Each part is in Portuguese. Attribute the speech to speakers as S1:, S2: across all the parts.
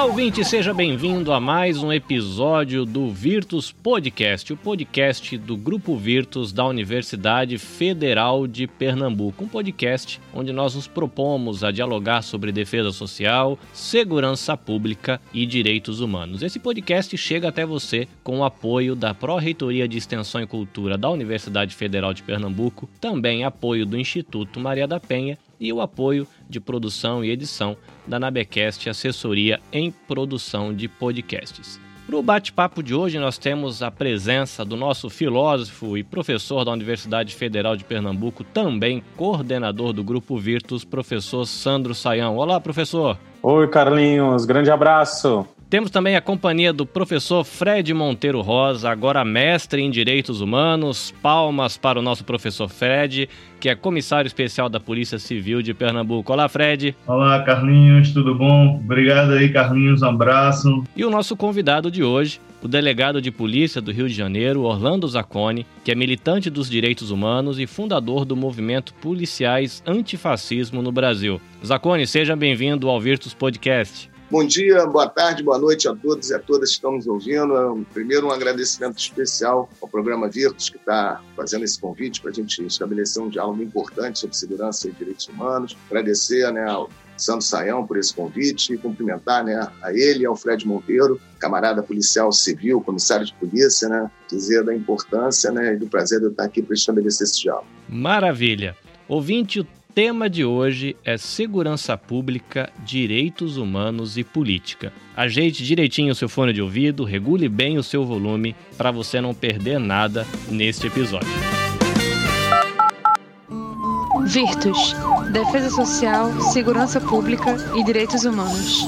S1: Olá, ouvinte, seja bem-vindo a mais um episódio do Virtus Podcast, o podcast do Grupo Virtus da Universidade Federal de Pernambuco. Um podcast onde nós nos propomos a dialogar sobre defesa social, segurança pública e direitos humanos. Esse podcast chega até você com o apoio da Pró-Reitoria de Extensão e Cultura da Universidade Federal de Pernambuco, também apoio do Instituto Maria da Penha e o apoio de produção e edição da Nabecast Assessoria em Produção de Podcasts. Para o bate-papo de hoje, nós temos a presença do nosso filósofo e professor da Universidade Federal de Pernambuco, também coordenador do Grupo Virtus, professor Sandro Saião. Olá, professor!
S2: Oi, Carlinhos, grande abraço!
S1: Temos também a companhia do professor Fred Monteiro Rosa, agora mestre em Direitos Humanos. Palmas para o nosso professor Fred, que é comissário especial da Polícia Civil de Pernambuco. Olá, Fred.
S3: Olá, Carlinhos, tudo bom? Obrigado aí, Carlinhos, um abraço.
S1: E o nosso convidado de hoje, o delegado de polícia do Rio de Janeiro, Orlando Zacconi, que é militante dos direitos humanos e fundador do movimento Policiais Antifascismo no Brasil. Zacconi, seja bem-vindo ao Virtus Podcast.
S4: Bom dia, boa tarde, boa noite a todos e a todas que estão nos ouvindo. Primeiro, um agradecimento especial ao programa Virtus, que está fazendo esse convite para a gente estabelecer um diálogo importante sobre segurança e direitos humanos. Agradecer né, ao Santo Saião por esse convite e cumprimentar né, a ele e ao Fred Monteiro, camarada policial civil, comissário de polícia, né, dizer da importância né, e do prazer de eu estar aqui para estabelecer esse diálogo.
S1: Maravilha! Ouvinte, o tema de hoje é segurança pública, direitos humanos e política. Ajeite direitinho o seu fone de ouvido, regule bem o seu volume para você não perder nada neste episódio.
S5: Virtus, Defesa Social, Segurança Pública e Direitos Humanos.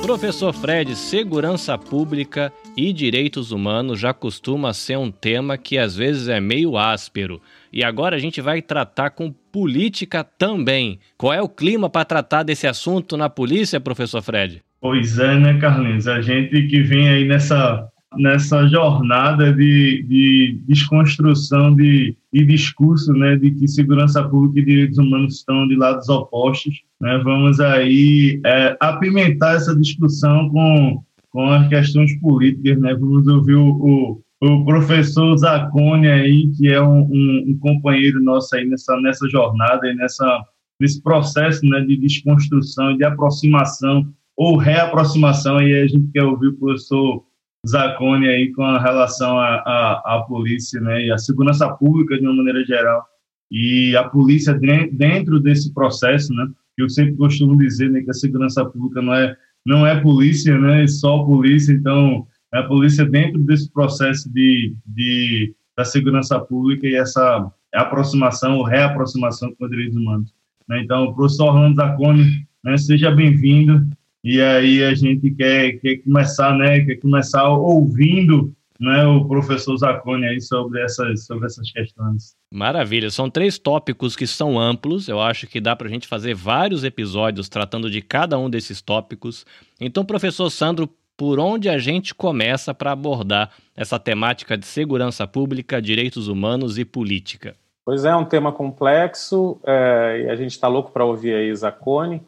S1: Professor Fred, segurança pública e direitos humanos já costuma ser um tema que às vezes é meio áspero. E agora a gente vai tratar com política também. Qual é o clima para tratar desse assunto na polícia, professor Fred?
S3: Pois é, né, Carlinhos? A gente que vem aí nessa, nessa jornada de, de desconstrução de, de discurso, né, de que segurança pública e direitos humanos estão de lados opostos, né? Vamos aí é, apimentar essa discussão com, com as questões políticas, né? Vamos ouvir o, o o professor Zacone aí, que é um, um, um, companheiro nosso aí nessa, nessa jornada, e nessa, nesse processo né, de desconstrução, de aproximação ou reaproximação, e a gente quer ouvir o professor Zacone aí com relação à polícia né, e à segurança pública de uma maneira geral. E a polícia dentro desse processo, né, eu sempre costumo dizer né, que a segurança pública não é, não é polícia, né, é só polícia, então a polícia dentro desse processo de, de da segurança pública e essa aproximação ou reaproximação com os direitos humanos. Né? Então, o professor Orlando Zacone, né, seja bem-vindo. E aí a gente quer, quer começar, né, quer começar ouvindo né, o professor Zacone aí sobre essas, sobre essas questões.
S1: Maravilha, são três tópicos que são amplos, eu acho que dá para a gente fazer vários episódios tratando de cada um desses tópicos. Então, professor Sandro, por onde a gente começa para abordar essa temática de segurança pública, direitos humanos e política?
S2: Pois é, é um tema complexo é, e a gente está louco para ouvir aí Zacone.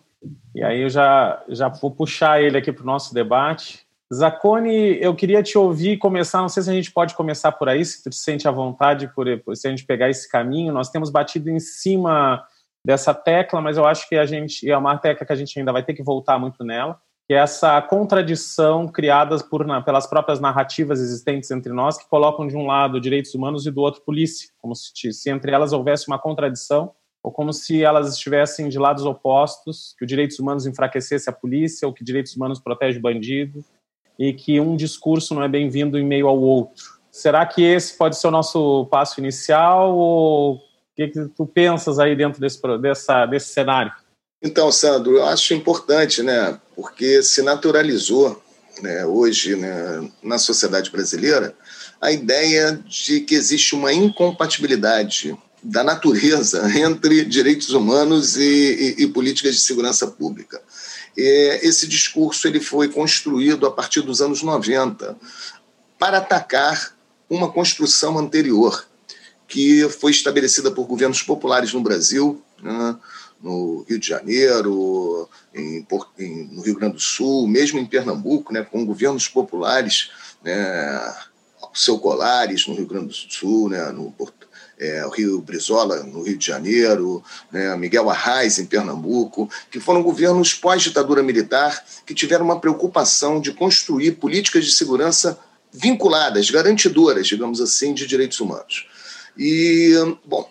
S2: E aí eu já, já vou puxar ele aqui para o nosso debate. Zacone, eu queria te ouvir começar, não sei se a gente pode começar por aí, se tu te sente à vontade por, se a gente pegar esse caminho. Nós temos batido em cima dessa tecla, mas eu acho que a gente é uma tecla que a gente ainda vai ter que voltar muito nela que é essa contradição criada por, na, pelas próprias narrativas existentes entre nós, que colocam de um lado direitos humanos e do outro polícia, como se, se entre elas houvesse uma contradição, ou como se elas estivessem de lados opostos, que os direitos humanos enfraquecesse a polícia, ou que direitos humanos protege o bandido, e que um discurso não é bem-vindo em meio ao outro. Será que esse pode ser o nosso passo inicial, ou o que, que tu pensas aí dentro desse, dessa, desse cenário?
S4: Então, Sandro, eu acho importante, né, porque se naturalizou né, hoje né, na sociedade brasileira a ideia de que existe uma incompatibilidade da natureza entre direitos humanos e, e, e políticas de segurança pública. E esse discurso ele foi construído a partir dos anos 90 para atacar uma construção anterior que foi estabelecida por governos populares no Brasil, né, no Rio de Janeiro, em, em, no Rio Grande do Sul, mesmo em Pernambuco, né, com governos populares, né, seu Colares, no Rio Grande do Sul, né, no é, o Rio Brizola, no Rio de Janeiro, né, Miguel Arraes, em Pernambuco, que foram governos pós-ditadura militar que tiveram uma preocupação de construir políticas de segurança vinculadas, garantidoras, digamos assim, de direitos humanos. E, bom,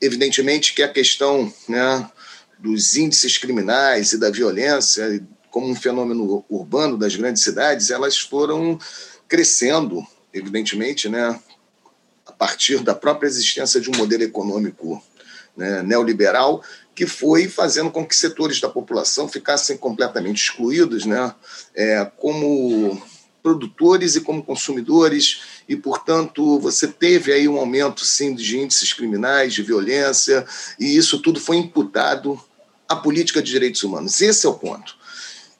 S4: evidentemente que a questão né, dos índices criminais e da violência, como um fenômeno urbano das grandes cidades, elas foram crescendo, evidentemente, né, a partir da própria existência de um modelo econômico né, neoliberal que foi fazendo com que setores da população ficassem completamente excluídos, né, é, como produtores e como consumidores, e, portanto, você teve aí um aumento, sim, de índices criminais, de violência, e isso tudo foi imputado à política de direitos humanos. Esse é o ponto.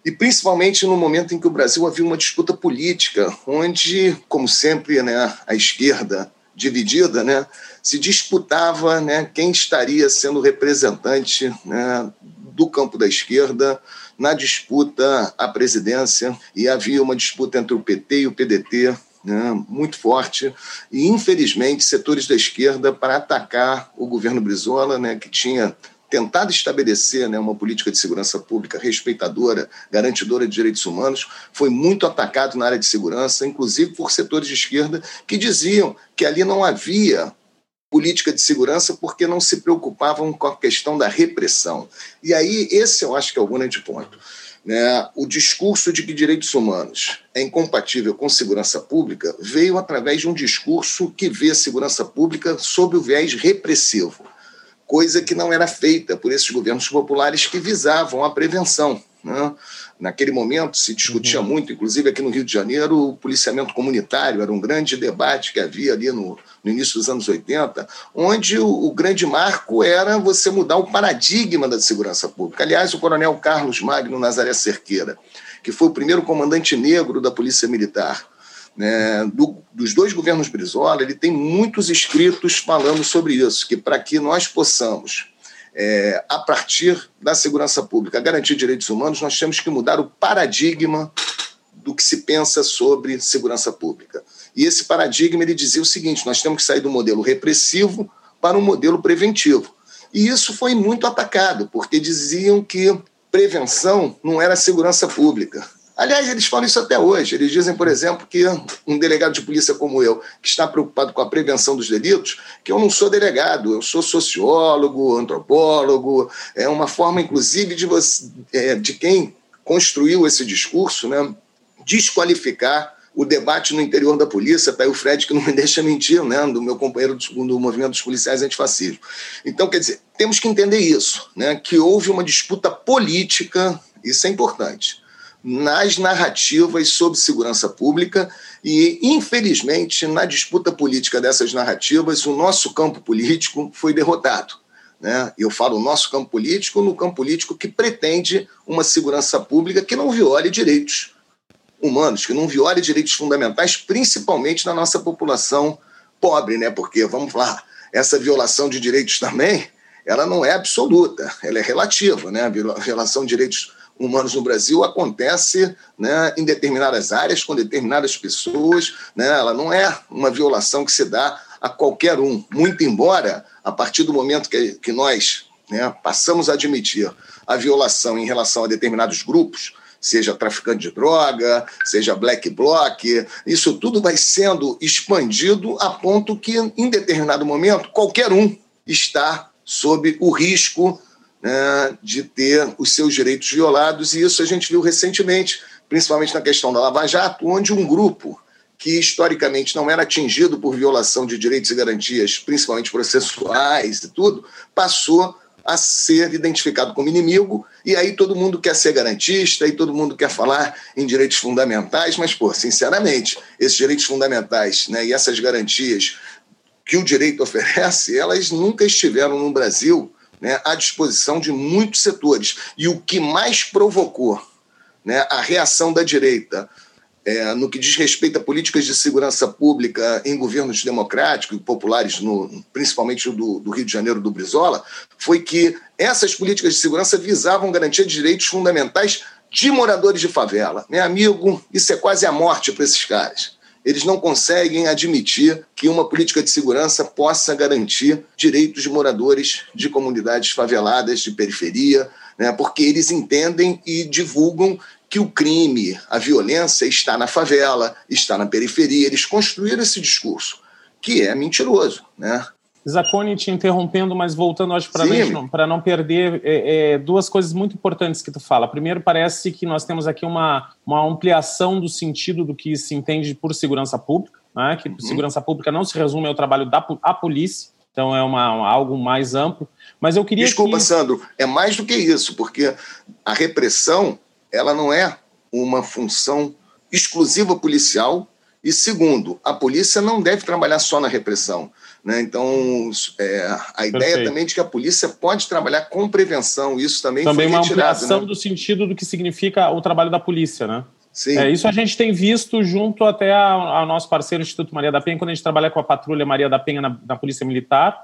S4: E principalmente no momento em que o Brasil havia uma disputa política, onde, como sempre, né, a esquerda dividida, né, se disputava né, quem estaria sendo representante né, do campo da esquerda na disputa à presidência e havia uma disputa entre o PT e o PDT né, muito forte e infelizmente setores da esquerda para atacar o governo Brizola, né, que tinha tentado estabelecer né, uma política de segurança pública respeitadora, garantidora de direitos humanos, foi muito atacado na área de segurança, inclusive por setores de esquerda que diziam que ali não havia política de segurança porque não se preocupavam com a questão da repressão. E aí, esse eu acho que é o grande ponto. Né? O discurso de que direitos humanos é incompatível com segurança pública veio através de um discurso que vê a segurança pública sob o viés repressivo, coisa que não era feita por esses governos populares que visavam a prevenção. Né? Naquele momento se discutia uhum. muito, inclusive aqui no Rio de Janeiro, o policiamento comunitário era um grande debate que havia ali no, no início dos anos 80, onde o, o, grande marco era você mudar o paradigma da segurança pública. Aliás, o coronel Carlos Magno Nazaré Cerqueira, que foi o primeiro comandante negro da Polícia Militar, né, do, dos dois governos Brizola, ele tem muitos escritos falando sobre isso, que para que nós possamos é, a partir da segurança pública, garantir direitos humanos, nós temos que mudar o paradigma do que se pensa sobre segurança pública. E esse paradigma ele dizia o seguinte: nós temos que sair do modelo repressivo para um modelo preventivo. E isso foi muito atacado, porque diziam que prevenção não era segurança pública. Aliás, eles falam isso até hoje. Eles dizem, por exemplo, que um delegado de polícia como eu, que está preocupado com a prevenção dos delitos, que eu não sou delegado, eu sou sociólogo, antropólogo. É uma forma, inclusive, de, você, é, de quem construiu esse discurso, né, desqualificar o debate no interior da polícia, está aí o Fred que não me deixa mentir, né, do meu companheiro do, do movimento dos policiais antifascismo. Então, quer dizer, temos que entender isso, né, que houve uma disputa política, isso é importante, nas narrativas sobre segurança pública e, infelizmente, na disputa política dessas narrativas, o nosso campo político foi derrotado. Né? Eu falo o nosso campo político no campo político que pretende uma segurança pública que não viole direitos humanos, que não viole direitos fundamentais, principalmente na nossa população pobre, né? Porque, vamos lá, essa violação de direitos também, ela não é absoluta, ela é relativa, né? A violação de direitos humanos no Brasil acontece né, em determinadas áreas, com determinadas pessoas. Né, ela não é uma violação que se dá a qualquer um. Muito embora, a partir do momento que, que nós né, passamos a admitir a violação em relação a determinados grupos, seja traficante de droga, seja black bloc, isso tudo vai sendo expandido a ponto que, em determinado momento, qualquer um está sob o risco né, de ter os seus direitos violados, e isso a gente viu recentemente, principalmente na questão da Lava Jato, onde um grupo que historicamente não era atingido por violação de direitos e garantias, principalmente processuais e tudo, passou a ser identificado como inimigo, e aí todo mundo quer ser garantista, e todo mundo quer falar em direitos fundamentais, mas, pô, sinceramente, esses direitos fundamentais né, e essas garantias que o direito oferece, elas nunca estiveram no Brasil né, à disposição de muitos setores. E o que mais provocou né, a reação da direita é, no que diz respeito a políticas de segurança pública em governos democráticos e populares, no, principalmente do, do, Rio de Janeiro do Brizola, foi que Essas políticas de segurança visavam garantir direitos fundamentais de moradores de favela. Meu amigo, isso é quase a morte para esses caras. Eles não conseguem admitir que uma política de segurança possa garantir direitos de moradores de comunidades faveladas, de periferia, né? porque eles entendem e divulgam que o crime, a violência está na favela, está na periferia. Eles construíram esse discurso, que é mentiroso. Né?
S2: Zacone te interrompendo, mas voltando, acho, para não perder é, é, duas coisas muito importantes que tu fala. Primeiro, parece que nós temos aqui uma, uma ampliação do sentido do que se entende por segurança pública, né? que uhum. segurança pública não se resume ao trabalho da a polícia, então é uma, algo mais amplo. Mas eu queria.
S4: Desculpa,
S2: que...
S4: Sandro, é mais do que isso, porque a repressão ela não é uma função exclusiva policial. E segundo, a polícia não deve trabalhar só na repressão. Né? Então, é, a ideia Perfeito. também de que a polícia pode trabalhar com prevenção, isso também,
S2: também
S4: foi
S2: retirado. Também uma ampliação né? do sentido do que significa o trabalho da polícia, né? Sim. É, isso a gente tem visto junto até ao nosso parceiro Instituto Maria da Penha, quando a gente trabalha com a Patrulha Maria da Penha na, na Polícia Militar,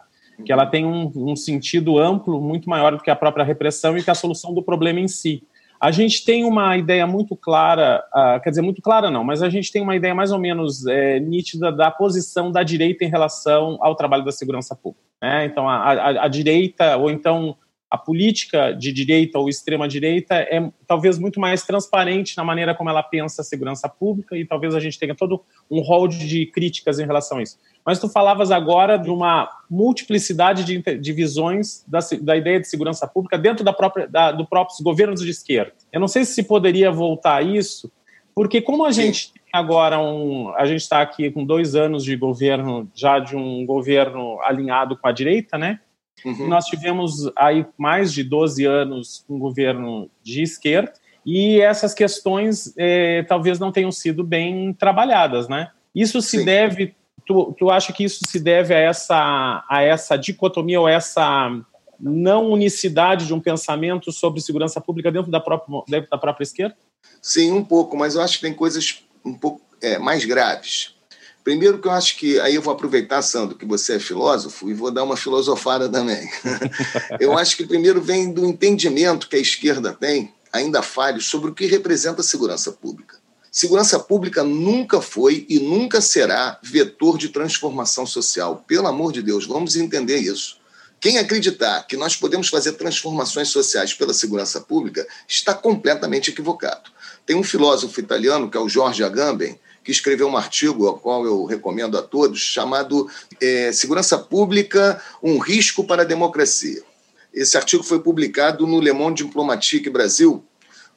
S2: que ela tem um, um, sentido amplo, muito maior do que a própria repressão e que a solução do problema em si. A gente tem uma ideia muito clara, uh, quer dizer, muito clara não, mas a gente tem uma ideia mais ou menos é, nítida da posição da direita em relação ao trabalho da segurança pública. Né? Então, a, a, a direita, ou então a política de direita ou extrema-direita é talvez muito mais transparente na maneira como ela pensa a segurança pública e talvez a gente tenha todo um rol de críticas em relação a isso. Mas tu falavas agora de uma multiplicidade de, de visões da, da, ideia de segurança pública dentro da própria, da, do próprios governos de esquerda. Eu não sei se poderia voltar a isso, porque como a gente tem agora um, a gente está aqui com dois anos de governo, já de um governo alinhado com a direita, né? Uhum. Nós tivemos aí mais de 12 anos um governo de esquerda e essas questões eh, talvez não tenham sido bem trabalhadas, né? Isso se Sim. deve, tu, tu acha que isso se deve a essa, a essa dicotomia ou essa não unicidade de um pensamento sobre segurança pública dentro da própria, dentro da própria esquerda?
S4: Sim, um pouco, mas eu acho que tem coisas um pouco é, mais graves. Primeiro que eu acho que, aí eu vou aproveitar, Sandro, que você é filósofo, e vou dar uma filosofada também. eu acho que primeiro vem do entendimento que a esquerda tem, ainda falho, sobre o que representa a segurança pública. Segurança pública nunca foi e nunca será vetor de transformação social. Pelo amor de Deus, vamos entender isso. Quem acreditar que nós podemos fazer transformações sociais pela segurança pública está completamente equivocado. Tem um filósofo italiano, que é o Jorge Agamben, que escreveu um artigo, ao qual eu recomendo a todos, chamado é, Segurança Pública, um risco para a democracia. Esse artigo foi publicado no Le Monde Diplomatique Brasil,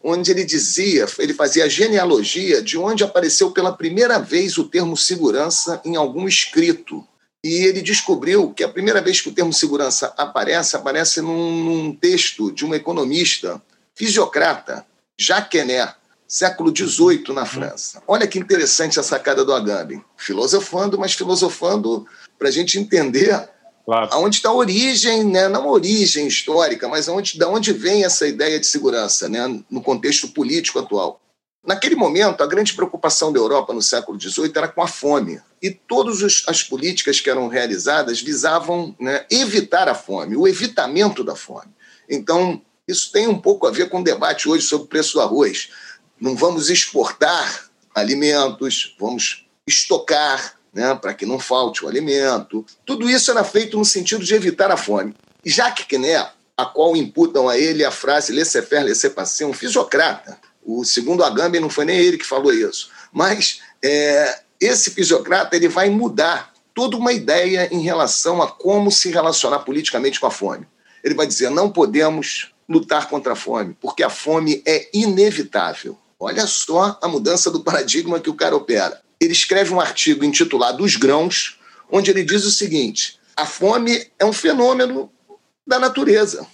S4: onde ele dizia, ele fazia a genealogia de onde apareceu pela primeira vez o termo segurança em algum escrito. E ele descobriu que a primeira vez que o termo segurança aparece, aparece num, num texto de um economista, fisiocrata, Jacques Henner, século XVIII na França. Olha que interessante a sacada do Agamben. Filosofando, mas filosofando para a gente entender claro. aonde está a origem, né? não a origem histórica, mas aonde, da onde vem essa ideia de segurança né? no contexto político atual. Naquele momento, a grande preocupação da Europa no século XVIII era com a fome. E todas as políticas que eram realizadas visavam né, evitar a fome, o evitamento da fome. Então, isso tem um pouco a ver com o debate hoje sobre o preço do arroz não vamos exportar alimentos, vamos estocar, né, para que não falte o alimento. Tudo isso era feito no sentido de evitar a fome. Jacques Kné, a qual imputam a ele a frase laissez-faire, laissez-passer, um fisiocrata. O segundo Agamben não foi nem ele que falou isso. Mas é, esse fisiocrata ele vai mudar toda uma ideia em relação a como se relacionar politicamente com a fome. Ele vai dizer: não podemos lutar contra a fome, porque a fome é inevitável. Olha só a mudança do paradigma que o cara opera. Ele escreve um artigo intitulado Os Grãos, onde ele diz o seguinte: a fome é um fenômeno da natureza,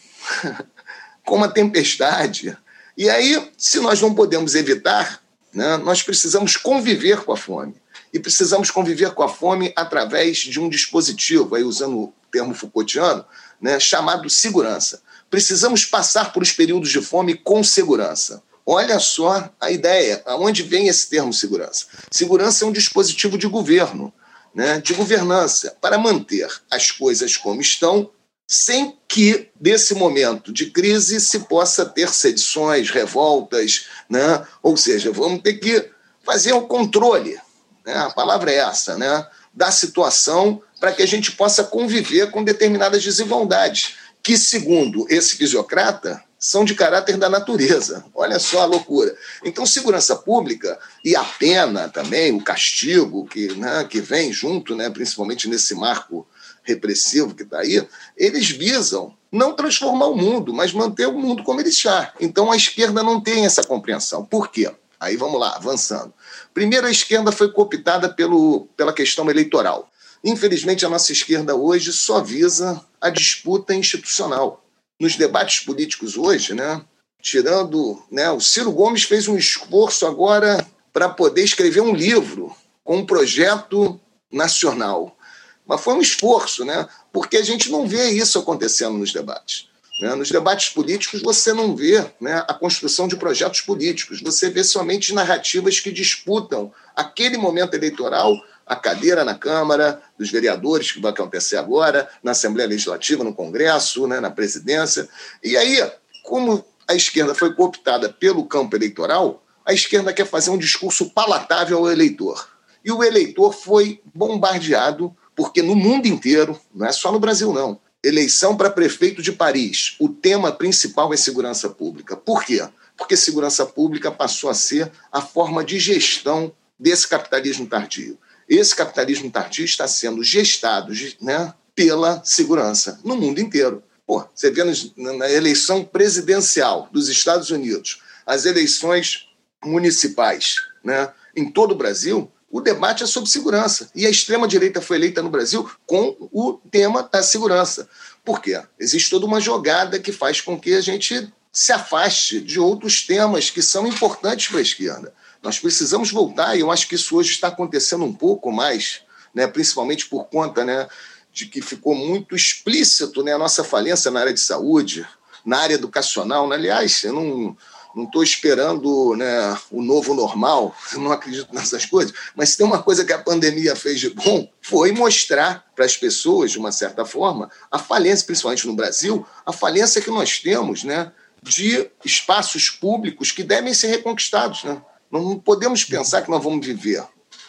S4: como a tempestade. E aí, se nós não podemos evitar, né, nós precisamos conviver com a fome. E precisamos conviver com a fome através de um dispositivo, aí usando o termo Foucaultiano, né, chamado segurança. Precisamos passar por os períodos de fome com segurança. Olha só a ideia, aonde vem esse termo segurança? Segurança é um dispositivo de governo, né, de governança, para manter as coisas como estão, sem que, desse momento de crise, se possa ter sedições, revoltas, né? ou seja, vamos ter que fazer o controle, né? a palavra é essa, né? da situação para que a gente possa conviver com determinadas desigualdades, que, segundo esse fisiocrata, são de caráter da natureza. Olha só a loucura. Então, segurança pública e a pena também, o castigo que, né, que vem junto, né, principalmente nesse marco repressivo que está aí, eles visam não transformar o mundo, mas manter o mundo como ele está. Então, a esquerda não tem essa compreensão. Por quê? Aí vamos lá, avançando. Primeiro, a esquerda foi cooptada pelo, pela questão eleitoral. Infelizmente, a nossa esquerda hoje só visa a disputa institucional. Nos debates políticos hoje, né, tirando. Né, o Ciro Gomes fez um esforço agora para poder escrever um livro com um projeto nacional. Mas foi um esforço, né, porque a gente não vê isso acontecendo nos debates. Né? Nos debates políticos, você não vê né, a construção de projetos políticos, você vê somente narrativas que disputam aquele momento eleitoral a cadeira na Câmara dos Vereadores, que vai acontecer agora, na Assembleia Legislativa, no Congresso, né, na presidência. E aí, como a esquerda foi cooptada pelo campo eleitoral, a esquerda quer fazer um discurso palatável ao eleitor. E o eleitor foi bombardeado, porque no mundo inteiro, não é só no Brasil, não. Eleição para prefeito de Paris, o tema principal é segurança pública. Por quê? Porque segurança pública passou a ser a forma de gestão desse capitalismo tardio. Esse capitalismo tardio está sendo gestado né, pela segurança no mundo inteiro. Pô, você vê na eleição presidencial dos Estados Unidos, as eleições municipais né, em todo o Brasil, o debate é sobre segurança. E a extrema-direita foi eleita no Brasil com o tema da segurança. Por quê? Existe toda uma jogada que faz com que a gente se afaste de outros temas que são importantes para a esquerda. Nós precisamos voltar, e eu acho que isso hoje está acontecendo um pouco mais, né, principalmente por conta né, de que ficou muito explícito né, a nossa falência na área de saúde, na área educacional. Né? Aliás, eu não não estou esperando né, o novo normal, eu não acredito nessas coisas, mas tem uma coisa que a pandemia fez de bom, foi mostrar para as pessoas, de uma certa forma, a falência, principalmente no Brasil, a falência que nós temos né, de espaços públicos que devem ser reconquistados. Né? Não podemos pensar que nós vamos viver,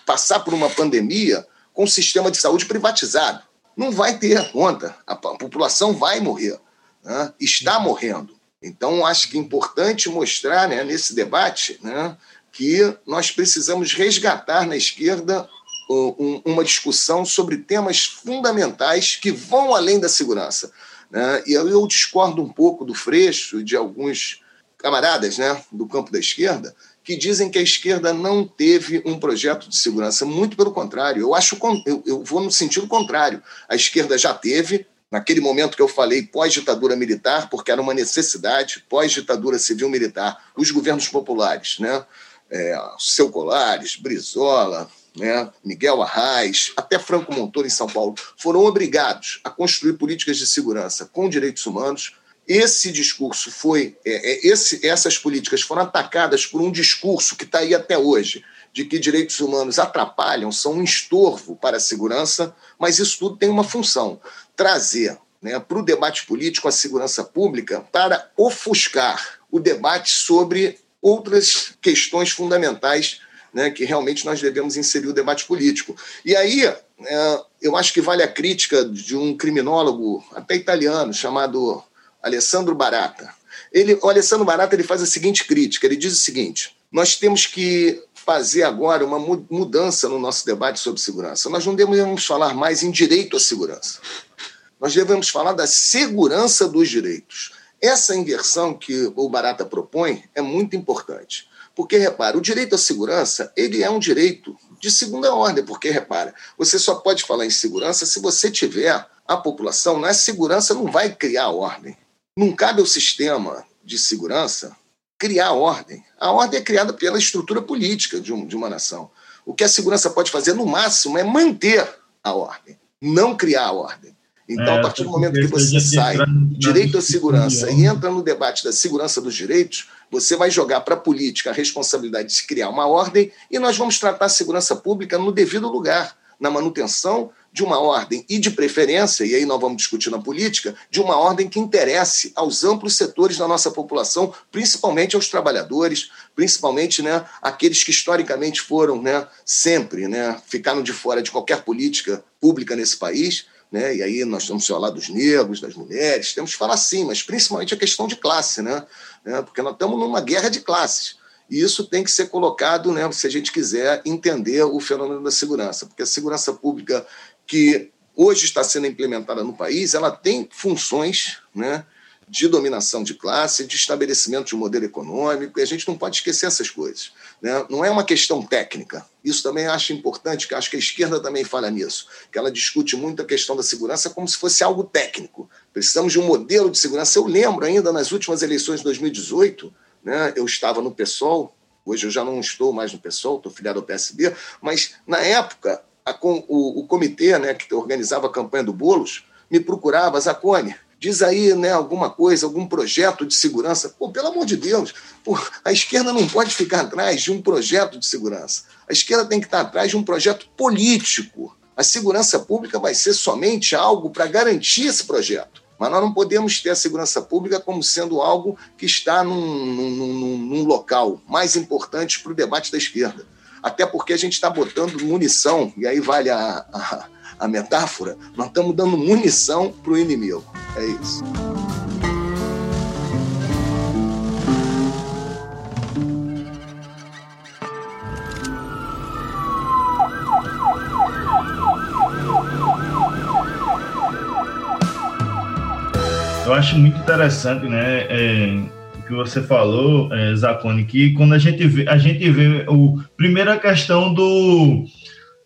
S4: passar por uma pandemia com um sistema de saúde privatizado. Não vai ter conta. A população vai morrer. Né? Está morrendo. Então, acho que é importante mostrar né, nesse debate né, que nós precisamos resgatar na esquerda uma discussão sobre temas fundamentais que vão além da segurança. Né? E eu discordo um pouco do Freixo e de alguns camaradas né, do campo da esquerda, que dizem que a esquerda não teve um projeto de segurança. Muito pelo contrário, eu acho eu, vou no sentido contrário. A esquerda já teve, naquele momento que eu falei pós-ditadura militar, porque era uma necessidade, pós-ditadura civil-militar, os governos populares, né? É, Seu Colares, Brizola, né, Miguel Arraes, até Franco Montoro em São Paulo, foram obrigados a construir políticas de segurança com direitos humanos, esse discurso foi, é, é, esse, essas políticas foram atacadas por um discurso que está aí até hoje, de que direitos humanos atrapalham, são um estorvo para a segurança, mas isso tudo tem uma função: trazer né, para o debate político a segurança pública para ofuscar o debate sobre outras questões fundamentais né, que realmente nós devemos inserir o debate político. E aí, é, eu acho que vale a crítica de um criminólogo, até italiano, chamado Alessandro Barata. Ele, o Alessandro Barata ele faz a seguinte crítica: ele diz o seguinte, nós temos que fazer agora uma mudança no nosso debate sobre segurança. Nós não devemos falar mais em direito à segurança. Nós devemos falar da segurança dos direitos. Essa inversão que o Barata propõe é muito importante. Porque, repara, o direito à segurança ele é um direito de segunda ordem, porque, repara, você só pode falar em segurança se você tiver a população, na segurança não vai criar ordem. Não cabe ao sistema de segurança criar ordem. A ordem é criada pela estrutura política de, um, de uma nação. O que a segurança pode fazer, no máximo, é manter a ordem, não criar a ordem. Então, é, a partir do momento que você sai direito à segurança e entra no debate da segurança dos direitos, você vai jogar para a política a responsabilidade de se criar uma ordem e nós vamos tratar a segurança pública no devido lugar na manutenção de uma ordem e de preferência, e aí nós vamos discutir na política, de uma ordem que interesse aos amplos setores da nossa população, principalmente aos trabalhadores, principalmente né, aqueles que historicamente foram né, sempre, né, ficaram de fora de qualquer política pública nesse país. Né? E aí nós temos que falar dos negros, das mulheres, temos que falar sim, mas principalmente a questão de classe, né? né? Porque nós estamos numa guerra de classes. E isso tem que ser colocado, né, se a gente quiser entender o fenômeno da segurança, porque a segurança pública que hoje está sendo implementada no país, ela tem funções né, de dominação de classe, de estabelecimento de um modelo econômico, e a gente não pode esquecer essas coisas. Né? Não é uma questão técnica. Isso também acho importante, que acho que a esquerda também fala nisso, que ela discute muito a questão da segurança como se fosse algo técnico. Precisamos de um modelo de segurança. Eu lembro ainda nas últimas eleições de 2018, né, eu estava no PSOL, hoje eu já não estou mais no PSOL, estou filiado ao PSB, mas na época a, o, o, comitê né, que organizava a campanha do Bolos me procurava, Zacone, diz aí né, alguma coisa, algum projeto de segurança. Pô, pelo amor de Deus, pô, a esquerda não pode ficar atrás de um projeto de segurança. A esquerda tem que estar atrás de um projeto político. A segurança pública vai ser somente algo para garantir esse projeto. Mas nós não podemos ter a segurança pública como sendo algo que está num, num, num, num local mais importante para o debate da esquerda até porque a gente está botando munição, e aí vale a, a, a metáfora, nós estamos dando munição para o inimigo. É isso.
S3: Eu acho muito interessante, né? É que você falou, é, Zacone, que quando a gente vê, a gente vê o primeira questão do,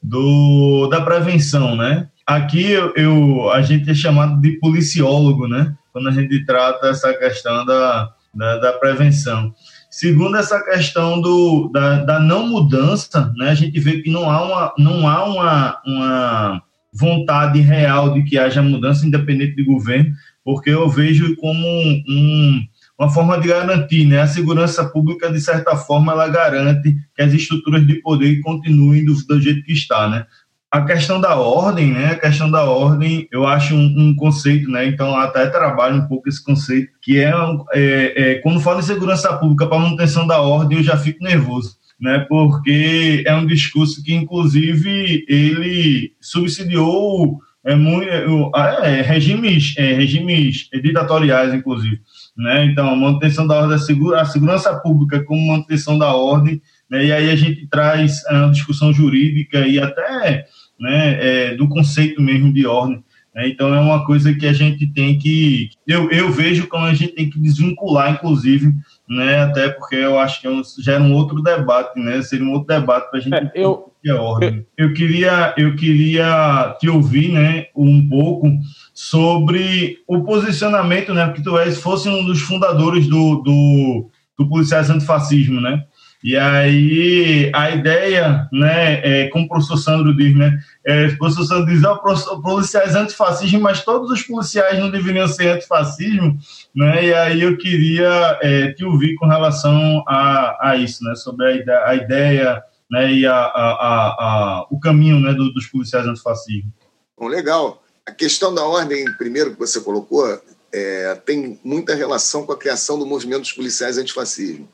S3: do da prevenção, né? Aqui eu, eu, a gente é chamado de policiólogo, né? Quando a gente trata essa questão da, da, da prevenção. Segundo essa questão do, da, da, não mudança, né, a gente vê que não há uma, não há uma, uma vontade real de que haja mudança, independente de governo, porque eu vejo como um, um uma forma de garantir, né? A segurança pública, de certa forma, ela garante que as estruturas de poder continuem do, do jeito que está, né? A questão da ordem, né? A questão da ordem, eu acho um, um conceito, né? Então, até trabalho um pouco esse conceito, que é, é, é quando falo em segurança pública para manutenção da ordem, eu já fico nervoso, né? Porque é um discurso que, inclusive, ele subsidiou é, muito, é, regimes, é, regimes ditatoriais, inclusive. Né? Então, a manutenção da ordem, a segurança pública como manutenção da ordem, né? e aí a gente traz a discussão jurídica e até né, é, do conceito mesmo de ordem. Né? Então, é uma coisa que a gente tem que. Eu, eu vejo como a gente tem que desvincular, inclusive, né? Até porque eu acho que é gera um outro debate, né? Seria um outro debate para a gente é,
S2: eu,
S3: ordem. Eu, eu, queria, eu queria te ouvir, né, um pouco sobre o posicionamento, né? Porque tu és, fosse um dos fundadores do, do, do Policiais Antifascismo, né? E aí a ideia, né, é, como o professor Sandro diz, né, é, o professor Sandro diz, oh, policiais antifascismo, mas todos os policiais não deveriam ser antifascismo, né, e aí eu queria é, te ouvir com relação a, a isso, né, sobre a ideia, a ideia né, e a, a, a, o caminho né, do, dos policiais antifascismo.
S4: Bom, legal. A questão da ordem, primeiro, que você colocou, é, tem muita relação com a criação do movimento dos policiais antifascismo.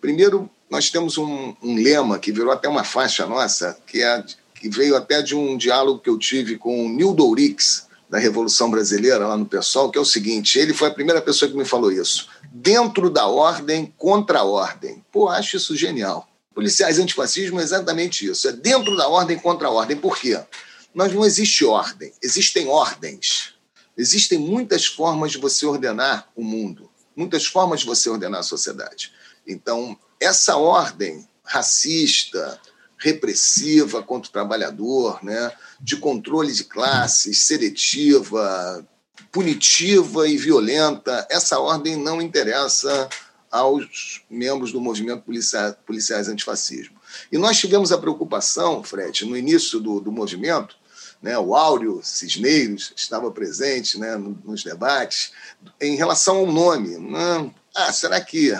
S4: Primeiro, nós temos um, um, lema que virou até uma faixa nossa, que, é, que veio até de um diálogo que eu tive com o Nildo Ourix, da Revolução Brasileira, lá no PSOL, que é o seguinte: ele foi a primeira pessoa que me falou isso. Dentro da ordem, contra a ordem. Pô, acho isso genial. Policiais antifascismo é exatamente isso. É dentro da ordem, contra a ordem. Por quê? Nós não existe ordem, existem ordens. Existem muitas formas de você ordenar o mundo, muitas formas de você ordenar a sociedade. Então, essa ordem racista, repressiva contra o trabalhador, né, de controle de classes, seletiva, punitiva e violenta, essa ordem não interessa aos membros do movimento policiais, policiais antifascismo. E nós tivemos a preocupação, Fred, no início do, do movimento, né, o Áureo Cisneiros estava presente né, nos debates, em relação ao nome. Né? Ah, será que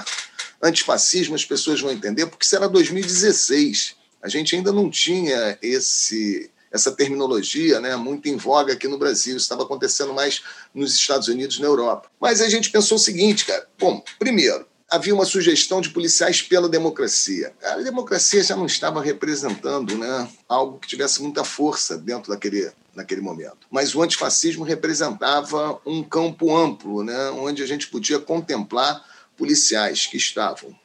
S4: antifascismo as pessoas vão entender, porque isso era 2016. A gente ainda não tinha esse, essa terminologia né, muito em voga aqui no Brasil. Isso estava acontecendo mais nos Estados Unidos e na Europa. Mas a gente pensou o seguinte, cara. Bom, primeiro, havia uma sugestão de policiais pela democracia. A democracia já não estava representando né, algo que tivesse muita força dentro daquele, naquele momento. Mas o antifascismo representava um campo amplo, né, onde a gente podia contemplar policiais que estavam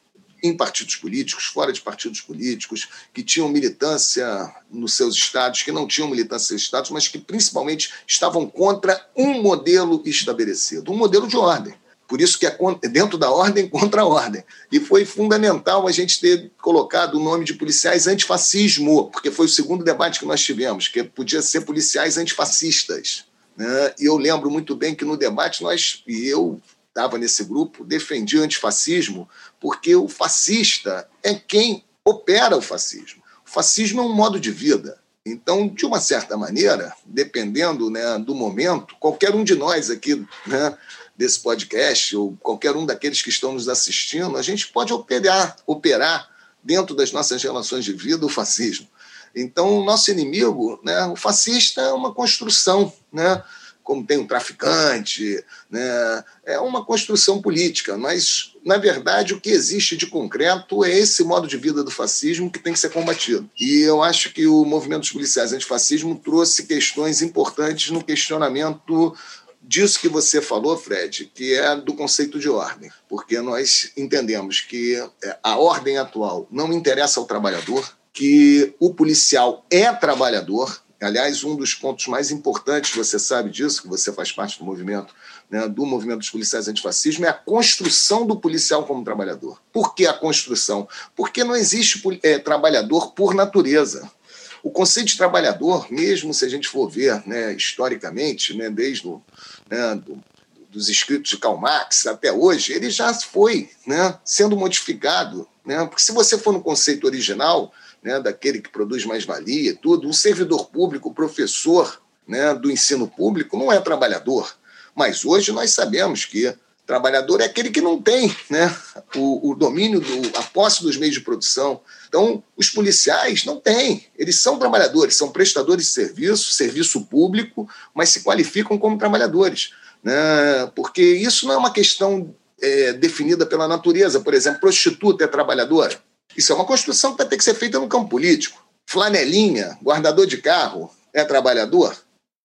S4: em partidos políticos, fora de partidos políticos, que tinham militância nos seus estados, que não tinham militância nos seus estados, mas que principalmente estavam contra um modelo estabelecido, um modelo de ordem. Por isso que é dentro da ordem contra a ordem. E foi fundamental a gente ter colocado o nome de policiais antifascismo, porque foi o segundo debate que nós tivemos, que podia ser policiais antifascistas. Né? E eu lembro muito bem que no debate nós, e eu estava nesse grupo, defendi o antifascismo, porque o fascista é quem opera o fascismo. O fascismo é um modo de vida. Então, de uma certa maneira, dependendo né, do momento, qualquer um de nós aqui né, desse podcast, ou qualquer um daqueles que estão nos assistindo, a gente pode operar, operar dentro das nossas relações de vida o fascismo. Então, o nosso inimigo, né, o fascista, é uma construção, né? Como tem um traficante, né? é uma construção política, mas, na verdade, o que existe de concreto é esse modo de vida do fascismo que tem que ser combatido. E eu acho que o movimento dos policiais antifascismo trouxe questões importantes no questionamento disso que você falou, Fred, que é do conceito de ordem, porque nós entendemos que é, a ordem atual não interessa ao trabalhador, que o policial é trabalhador, Aliás, um dos pontos mais importantes, você sabe disso, que você faz parte do movimento, né, do movimento dos policiais antifascismo, é a construção do policial como trabalhador. Por que a construção? Porque não existe é, trabalhador por natureza. O conceito de trabalhador, mesmo se a gente for ver né, historicamente, né, desde o, né, do, dos escritos de Karl Marx até hoje, ele já foi né, sendo modificado. Né, porque se você for no conceito original, né, daquele que produz mais-valia e tudo, um servidor público, professor né, do ensino público, não é trabalhador. Mas hoje nós sabemos que trabalhador é aquele que não tem né, o, o domínio, do, a posse dos meios de produção. Então, os policiais não têm, eles são trabalhadores, são prestadores de serviço, serviço público, mas se qualificam como trabalhadores. Né, porque isso não é uma questão é, definida pela natureza. Por exemplo, prostituta é trabalhadora? Isso é uma construção que vai ter que ser feita no campo político. Flanelinha, guardador de carro, é trabalhador?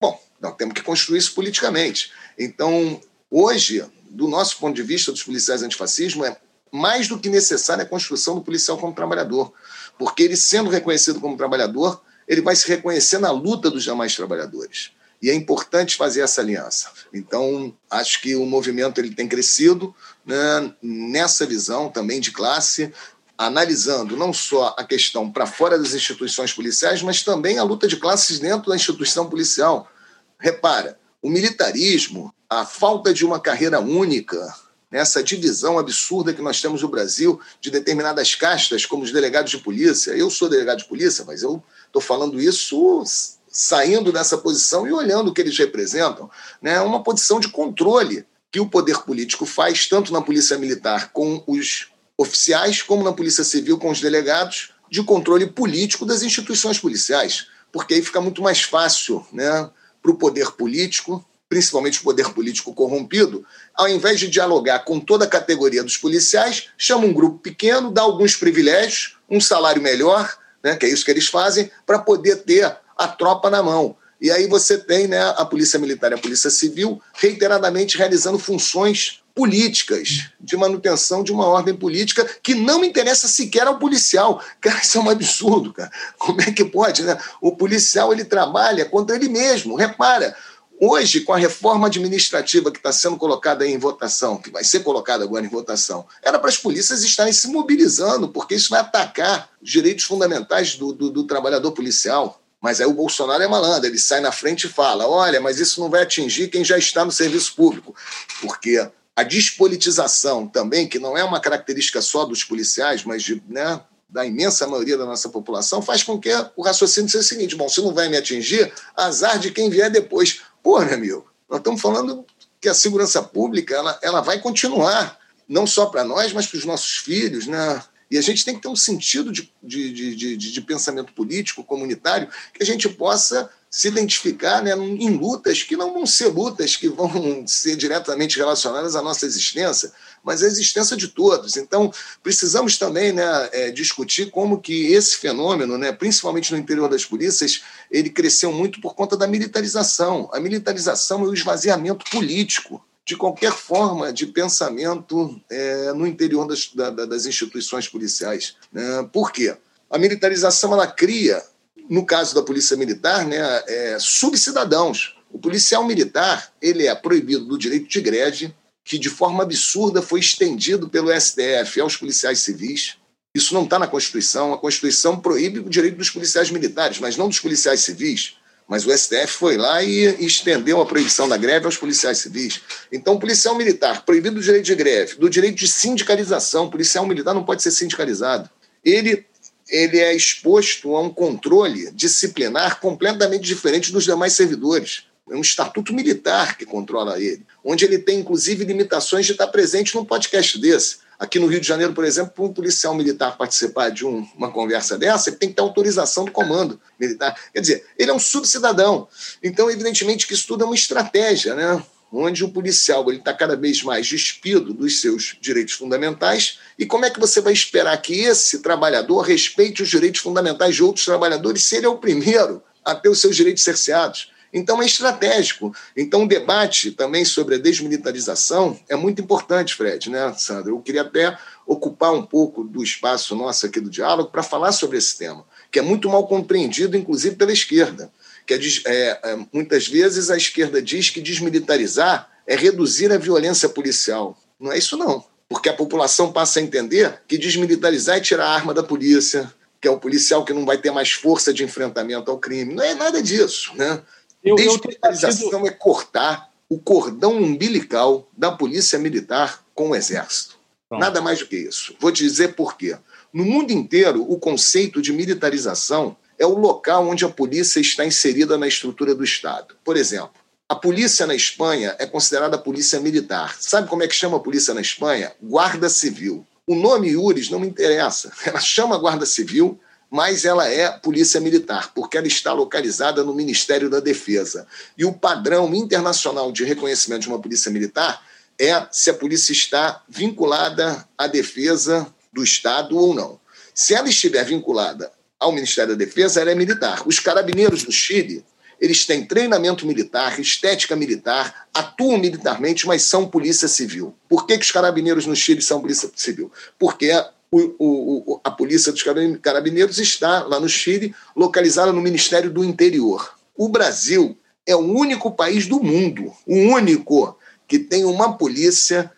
S4: Bom, nós temos que construir isso politicamente. Então, hoje, do nosso ponto de vista dos policiais antifascismo, é mais do que necessária a construção do policial como trabalhador. Porque ele, sendo reconhecido como trabalhador, ele vai se reconhecer na luta dos demais trabalhadores. E é importante fazer essa aliança. Então, acho que o movimento ele tem crescido né, nessa visão também de classe, analisando não só a questão para fora das instituições policiais, mas também a luta de classes dentro da instituição policial. Repara, o militarismo, a falta de uma carreira única, nessa divisão absurda que nós temos no Brasil de determinadas castas, como os delegados de polícia. Eu sou delegado de polícia, mas eu estou falando isso saindo dessa posição e olhando o que eles representam. É né? uma posição de controle que o poder político faz, tanto na polícia militar com os oficiais, como na Polícia Civil com os delegados, de controle político das instituições policiais, porque aí fica muito mais fácil né, para o poder político, principalmente o poder político corrompido, ao invés de dialogar com toda a categoria dos policiais, chama um grupo pequeno, dá alguns privilégios, um salário melhor, né, que é isso que eles fazem, para poder ter a tropa na mão. E aí você tem né, a Polícia Militar e a Polícia Civil reiteradamente realizando funções políticas, de manutenção de uma ordem política que não interessa sequer ao policial. Cara, isso é um absurdo, cara. Como é que pode, né? O policial ele trabalha contra ele mesmo. Repara, hoje, com a reforma administrativa que está sendo colocada em votação, que vai ser colocada agora em votação, era para as polícias estarem se mobilizando, porque isso vai atacar os direitos fundamentais do, do, do trabalhador policial. Mas aí o Bolsonaro é malandro, ele sai na frente e fala: olha, mas isso não vai atingir quem já está no serviço público. Porque a despolitização também, que não é uma característica só dos policiais, mas de, né, da imensa maioria da nossa população, faz com que o raciocínio seja o seguinte: bom, se não vai me atingir, azar de quem vier depois. Pô, meu amigo, nós estamos falando que a segurança pública ela, ela vai continuar, não só para nós, mas para os nossos filhos, né? E a gente tem que ter um sentido de, de, de, de, de pensamento político, comunitário, que a gente possa se identificar né, em lutas que não vão ser lutas que vão ser diretamente relacionadas à nossa existência, mas à existência de todos. Então, precisamos também né, é, discutir como que esse fenômeno, né, principalmente no interior das polícias, ele cresceu muito por conta da militarização. A militarização e o esvaziamento político de qualquer forma de pensamento é, no interior das, da, das instituições policiais. Né? Por quê? A militarização ela cria no caso da polícia militar, né, é, subcidadãos. O policial militar ele é proibido do direito de greve, que de forma absurda foi estendido pelo STF aos policiais civis. Isso não está na Constituição. A Constituição proíbe o direito dos policiais militares, mas não dos policiais civis. Mas o STF foi lá e estendeu a proibição da greve aos policiais civis. Então, o policial militar, proibido do direito de greve, do direito de sindicalização, o policial militar não pode ser sindicalizado. Ele ele é exposto a um controle disciplinar completamente diferente dos demais servidores. É um estatuto militar que controla ele, onde ele tem, inclusive, limitações de estar presente num podcast desse. Aqui no Rio de Janeiro, por exemplo, para um policial militar participar de um, uma conversa dessa, ele tem que ter autorização do comando militar. Quer dizer, ele é um subcidadão. Então, evidentemente que isso tudo é uma estratégia, né? Onde o policial está cada vez mais despido dos seus direitos fundamentais. E como é que você vai esperar que esse trabalhador respeite os direitos fundamentais de outros trabalhadores se ele é o primeiro a ter os seus direitos cerceados? Então é estratégico. Então o debate também sobre a desmilitarização é muito importante, Fred, né, Sandra? Eu queria até ocupar um pouco do espaço nosso aqui do diálogo para falar sobre esse tema, que é muito mal compreendido, inclusive pela esquerda que é, é, muitas vezes a esquerda diz que desmilitarizar é reduzir a violência policial. Não é isso, não. Porque a população passa a entender que desmilitarizar é tirar a arma da polícia, que é o policial que não vai ter mais força de enfrentamento ao crime. Não é nada disso. Né? Eu, Desmilitarização eu é cortar o cordão umbilical da polícia militar com o exército. Pronto. Nada mais do que isso. Vou te dizer por quê. No mundo inteiro, o conceito de militarização é o local onde a polícia está inserida na estrutura do Estado. Por exemplo, a polícia na Espanha é considerada polícia militar. Sabe como é que chama a polícia na Espanha? Guarda Civil. O nome Iures não me interessa. Ela chama Guarda Civil, mas ela é polícia militar, porque ela está localizada no Ministério da Defesa. E o padrão internacional de reconhecimento de uma polícia militar é se a polícia está vinculada à defesa do Estado ou não. Se ela estiver vinculada ao Ministério da Defesa, ela é militar. Os carabineiros do Chile, eles têm treinamento militar, estética militar, atuam militarmente, mas são polícia civil. Por que, que os carabineiros no Chile são polícia civil? Porque o, o, a polícia dos carabineiros está lá no Chile, localizada no Ministério do Interior. O Brasil é o único país do mundo, o único, que tem uma polícia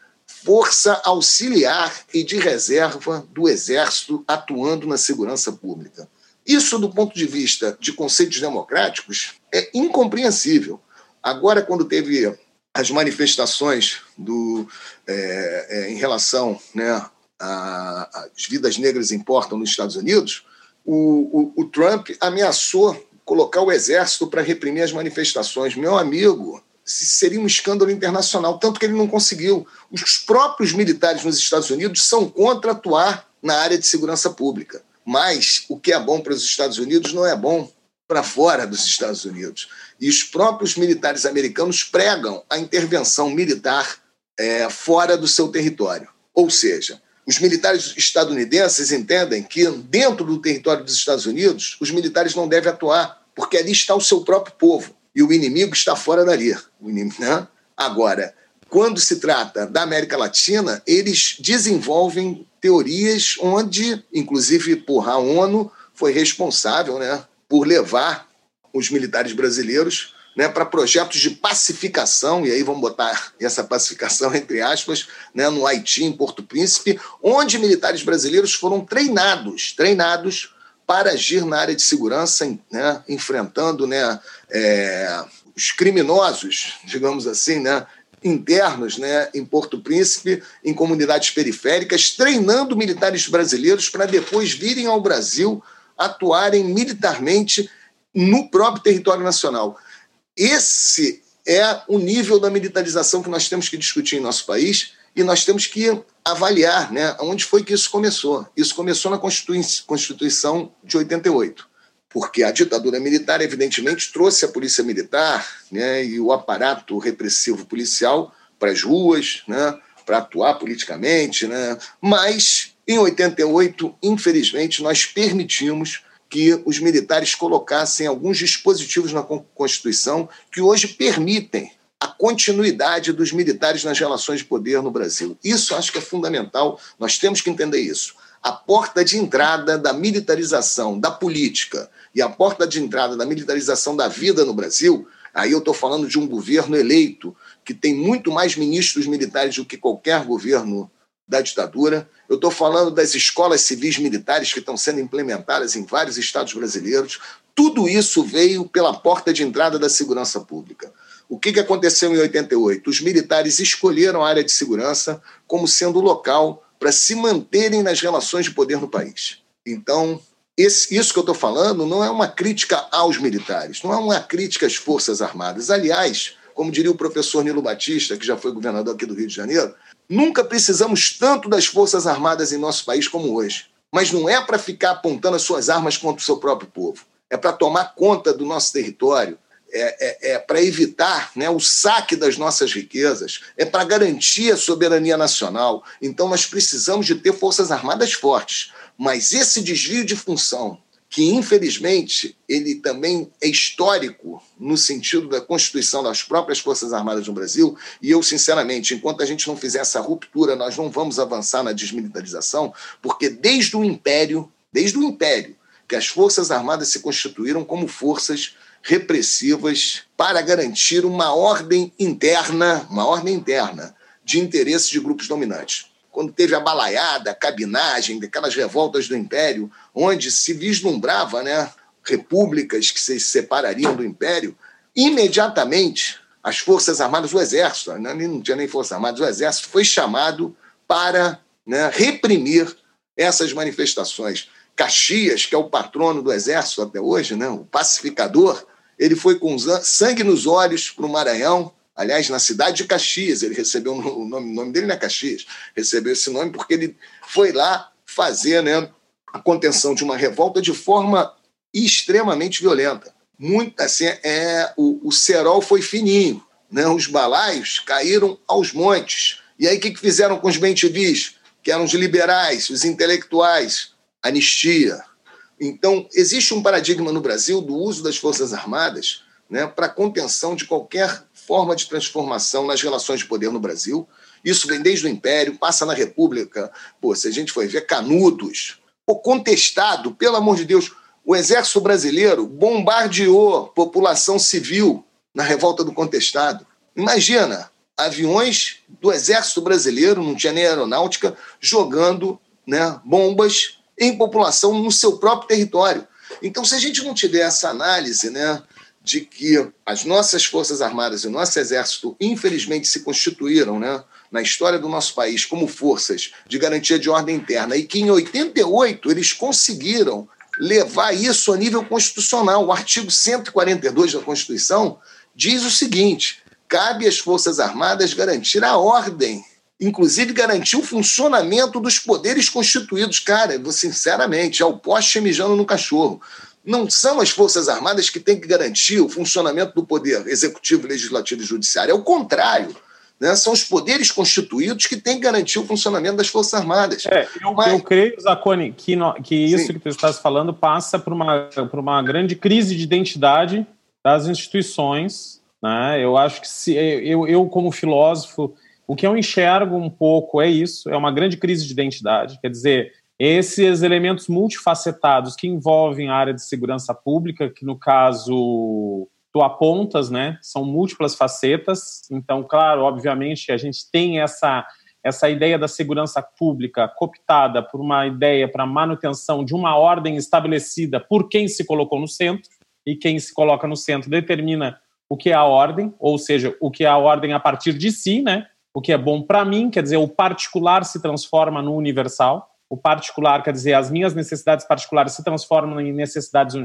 S4: força auxiliar e de reserva do Exército atuando na segurança pública. Isso, do ponto de vista de conceitos democráticos, é incompreensível. Agora, quando teve as manifestações do, é, é, em relação né, às vidas negras importam nos Estados Unidos, o, o, o Trump ameaçou colocar o exército para reprimir as manifestações. Meu amigo, seria um escândalo internacional, tanto que ele não conseguiu. Os próprios militares nos Estados Unidos são contra atuar na área de segurança pública. Mas o que é bom para os Estados Unidos não é bom para fora dos Estados Unidos. E os próprios militares americanos pregam a intervenção militar é, fora do seu território. Ou seja, os militares estadunidenses entendem que dentro do território dos Estados Unidos, os militares não devem atuar, porque ali está o seu próprio povo e o inimigo está fora dali. Né? Agora, quando se trata da América Latina, eles desenvolvem teorias onde, inclusive, porra, a ONU foi responsável né, por levar os militares brasileiros né, para projetos de pacificação, e aí vamos botar essa pacificação entre aspas, né, no Haiti, em Porto Príncipe, onde militares brasileiros foram treinados, treinados para agir na área de segurança, né, enfrentando né, é, os criminosos, digamos assim, né, internos né, em Porto Príncipe, em comunidades periféricas, treinando militares brasileiros para depois virem ao Brasil atuarem militarmente no próprio território nacional. Esse é o nível da militarização que nós temos que discutir em nosso país e nós temos que avaliar né, onde foi que isso começou. Isso começou na Constituição de 88, porque a ditadura militar, evidentemente, trouxe a polícia militar né, e o aparato repressivo policial para as ruas, né, para atuar politicamente, né, mas em 88, infelizmente, nós permitimos que os militares colocassem alguns dispositivos na Constituição que hoje permitem a continuidade dos militares nas relações de poder no Brasil. Isso acho que é fundamental, nós temos que entender isso. A porta de entrada da militarização da política e a porta de entrada da militarização da vida no Brasil, aí eu estou falando de um governo eleito que tem muito mais ministros militares do que qualquer governo da ditadura. Eu estou falando das escolas civis militares que estão sendo implementadas em vários estados brasileiros. Tudo isso veio pela porta de entrada da segurança pública. O que, que aconteceu em 88? Os militares escolheram a área de segurança como sendo o local para se manterem nas relações de poder no país. Então, esse, isso que eu estou falando não é uma crítica aos militares, não é uma crítica às Forças Armadas. Aliás, como diria o professor Nilo Batista, que já foi governador aqui do Rio de Janeiro, nunca precisamos tanto das Forças Armadas em nosso país como hoje. Mas não é para ficar apontando as suas armas contra o seu próprio povo. É para tomar conta do nosso território, é, é, é para evitar né, o saque das nossas riquezas, é para garantir a soberania nacional. Então, nós precisamos de ter forças armadas fortes. Mas esse desvio de função, que infelizmente ele também é histórico no sentido da constituição das próprias Forças Armadas no Brasil, e eu, sinceramente, enquanto a gente não fizer essa ruptura, nós não vamos avançar na desmilitarização, porque desde o Império, desde o Império, que as Forças Armadas se constituíram como forças repressivas para garantir uma ordem interna, uma ordem interna de interesses de grupos dominantes. Quando teve a balaiada, a cabinagem, daquelas revoltas do Império, onde se vislumbrava né, repúblicas que se separariam do Império, imediatamente as Forças Armadas, o Exército, né, não tinha nem Forças Armadas, o Exército foi chamado para né, reprimir essas manifestações. Caxias, que é o patrono do Exército até hoje, né, o pacificador, ele foi com sangue nos olhos para o Maranhão, aliás, na cidade de Caxias. Ele recebeu o nome, o nome dele não é Caxias, recebeu esse nome porque ele foi lá fazer né, a contenção de uma revolta de forma extremamente violenta. Muito, assim, é, o, o cerol foi fininho, né? os balaios caíram aos montes. E aí o que, que fizeram com os bentivis, que eram os liberais, os intelectuais? Anistia, então, existe um paradigma no Brasil do uso das Forças Armadas né, para contenção de qualquer forma de transformação nas relações de poder no Brasil. Isso vem desde o Império, passa na República. Pô, se a gente for ver Canudos, o contestado, pelo amor de Deus, o Exército Brasileiro bombardeou população civil na revolta do contestado. Imagina, aviões do Exército Brasileiro, não tinha nem aeronáutica, jogando né, bombas em população no seu próprio território. Então, se a gente não tiver essa análise né, de que as nossas Forças Armadas e o nosso Exército, infelizmente, se constituíram né, na história do nosso país como forças de garantia de ordem interna e que em 88 eles conseguiram levar isso a nível constitucional. O artigo 142 da Constituição diz o seguinte: cabe às Forças Armadas garantir a ordem inclusive garantir o funcionamento dos poderes constituídos. Cara, sinceramente, é o poste mijando no cachorro. Não são as Forças Armadas que têm que garantir o funcionamento do poder executivo, legislativo e judiciário. É o contrário. Né? São os poderes constituídos que têm que garantir o funcionamento das Forças Armadas.
S2: É, eu, Mas... eu creio, Zacone, que, no, que isso Sim. que tu estás falando passa por uma, por uma grande crise de identidade das instituições. Né? Eu acho que se eu, eu como filósofo, o que eu enxergo um pouco é isso, é uma grande crise de identidade. Quer dizer, esses elementos multifacetados que envolvem a área de segurança pública, que no caso tu apontas, né, são múltiplas facetas. Então, claro, obviamente, a gente tem essa essa ideia da segurança pública cooptada por uma ideia para manutenção de uma ordem estabelecida por quem se colocou no centro, e quem se coloca no centro determina o que é a ordem, ou seja, o que é a ordem a partir de si, né? o que é bom para mim, quer dizer, o particular se transforma no universal, o particular, quer dizer, as minhas necessidades particulares se transformam em necessidades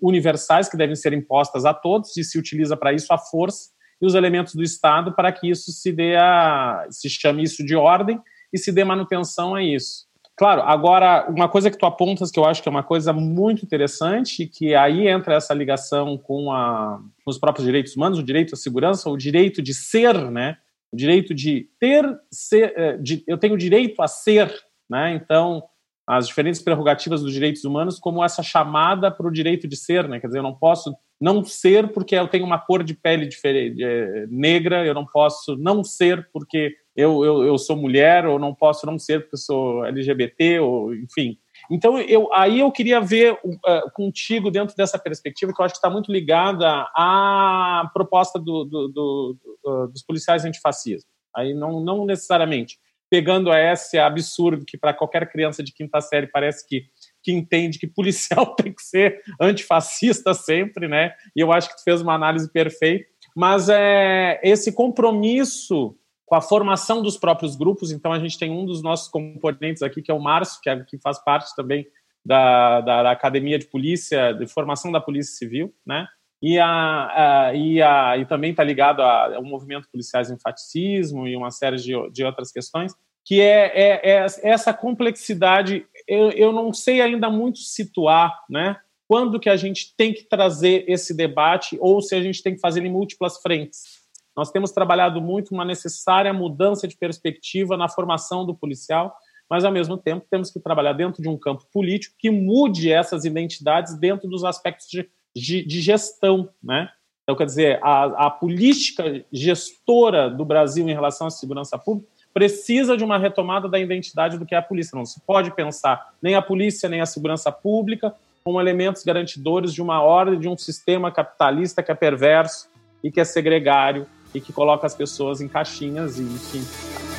S2: universais que devem ser impostas a todos e se utiliza para isso a força. e os elementos do Estado para que isso se dê a se chame isso de ordem e se dê manutenção a isso. Claro, agora, uma coisa que tu apontas que eu acho que é uma coisa muito interessante, que aí entra essa ligação com, a, com os próprios direitos humanos, o direito à segurança, o direito de ser, né? O direito de ter, ser, eh, de, eu tenho o direito a ser, né? Então, as diferentes prerrogativas dos direitos humanos como essa chamada para o direito de ser, né? Quer dizer, eu não posso não ser porque eu tenho uma cor de pele diferente, é, negra, eu não posso não ser porque eu, eu, eu sou mulher, ou não posso não ser porque eu sou LGBT, ou enfim. Então, eu, aí eu queria ver uh, contigo, dentro dessa perspectiva, que eu acho que está muito ligada à proposta do, do, do, uh, dos policiais antifascismo. Aí não, não necessariamente pegando a esse absurdo que para qualquer criança de quinta série parece que que entende que policial tem que ser antifascista sempre, né? E eu acho que tu fez uma análise perfeita. Mas é esse compromisso com a formação dos próprios grupos. Então, a gente tem um dos nossos componentes aqui, que é o Márcio, que, é, que faz parte também da, da, da, Academia de Polícia, de Formação da Polícia Civil, né? E, a, a e, a, e também está ligado ao movimento Policiais Enfaticismo e uma série de, de outras questões, que é, é, é essa complexidade. Eu, eu não sei ainda muito situar, né? Quando que a gente tem que trazer esse debate ou se a gente tem que fazer em múltiplas frentes nós temos trabalhado muito uma necessária mudança de perspectiva na formação do policial, mas ao mesmo tempo temos que trabalhar dentro de um campo político que mude essas identidades dentro dos aspectos de, de, de gestão, né? Então, quer dizer, a, a política gestora do Brasil em relação à segurança pública precisa de uma retomada da identidade do que é a polícia. Não se pode pensar nem a polícia nem a segurança pública como elementos garantidores de uma ordem, de um sistema capitalista que é perverso e que é segregário e que coloca as pessoas em caixinhas e enfim.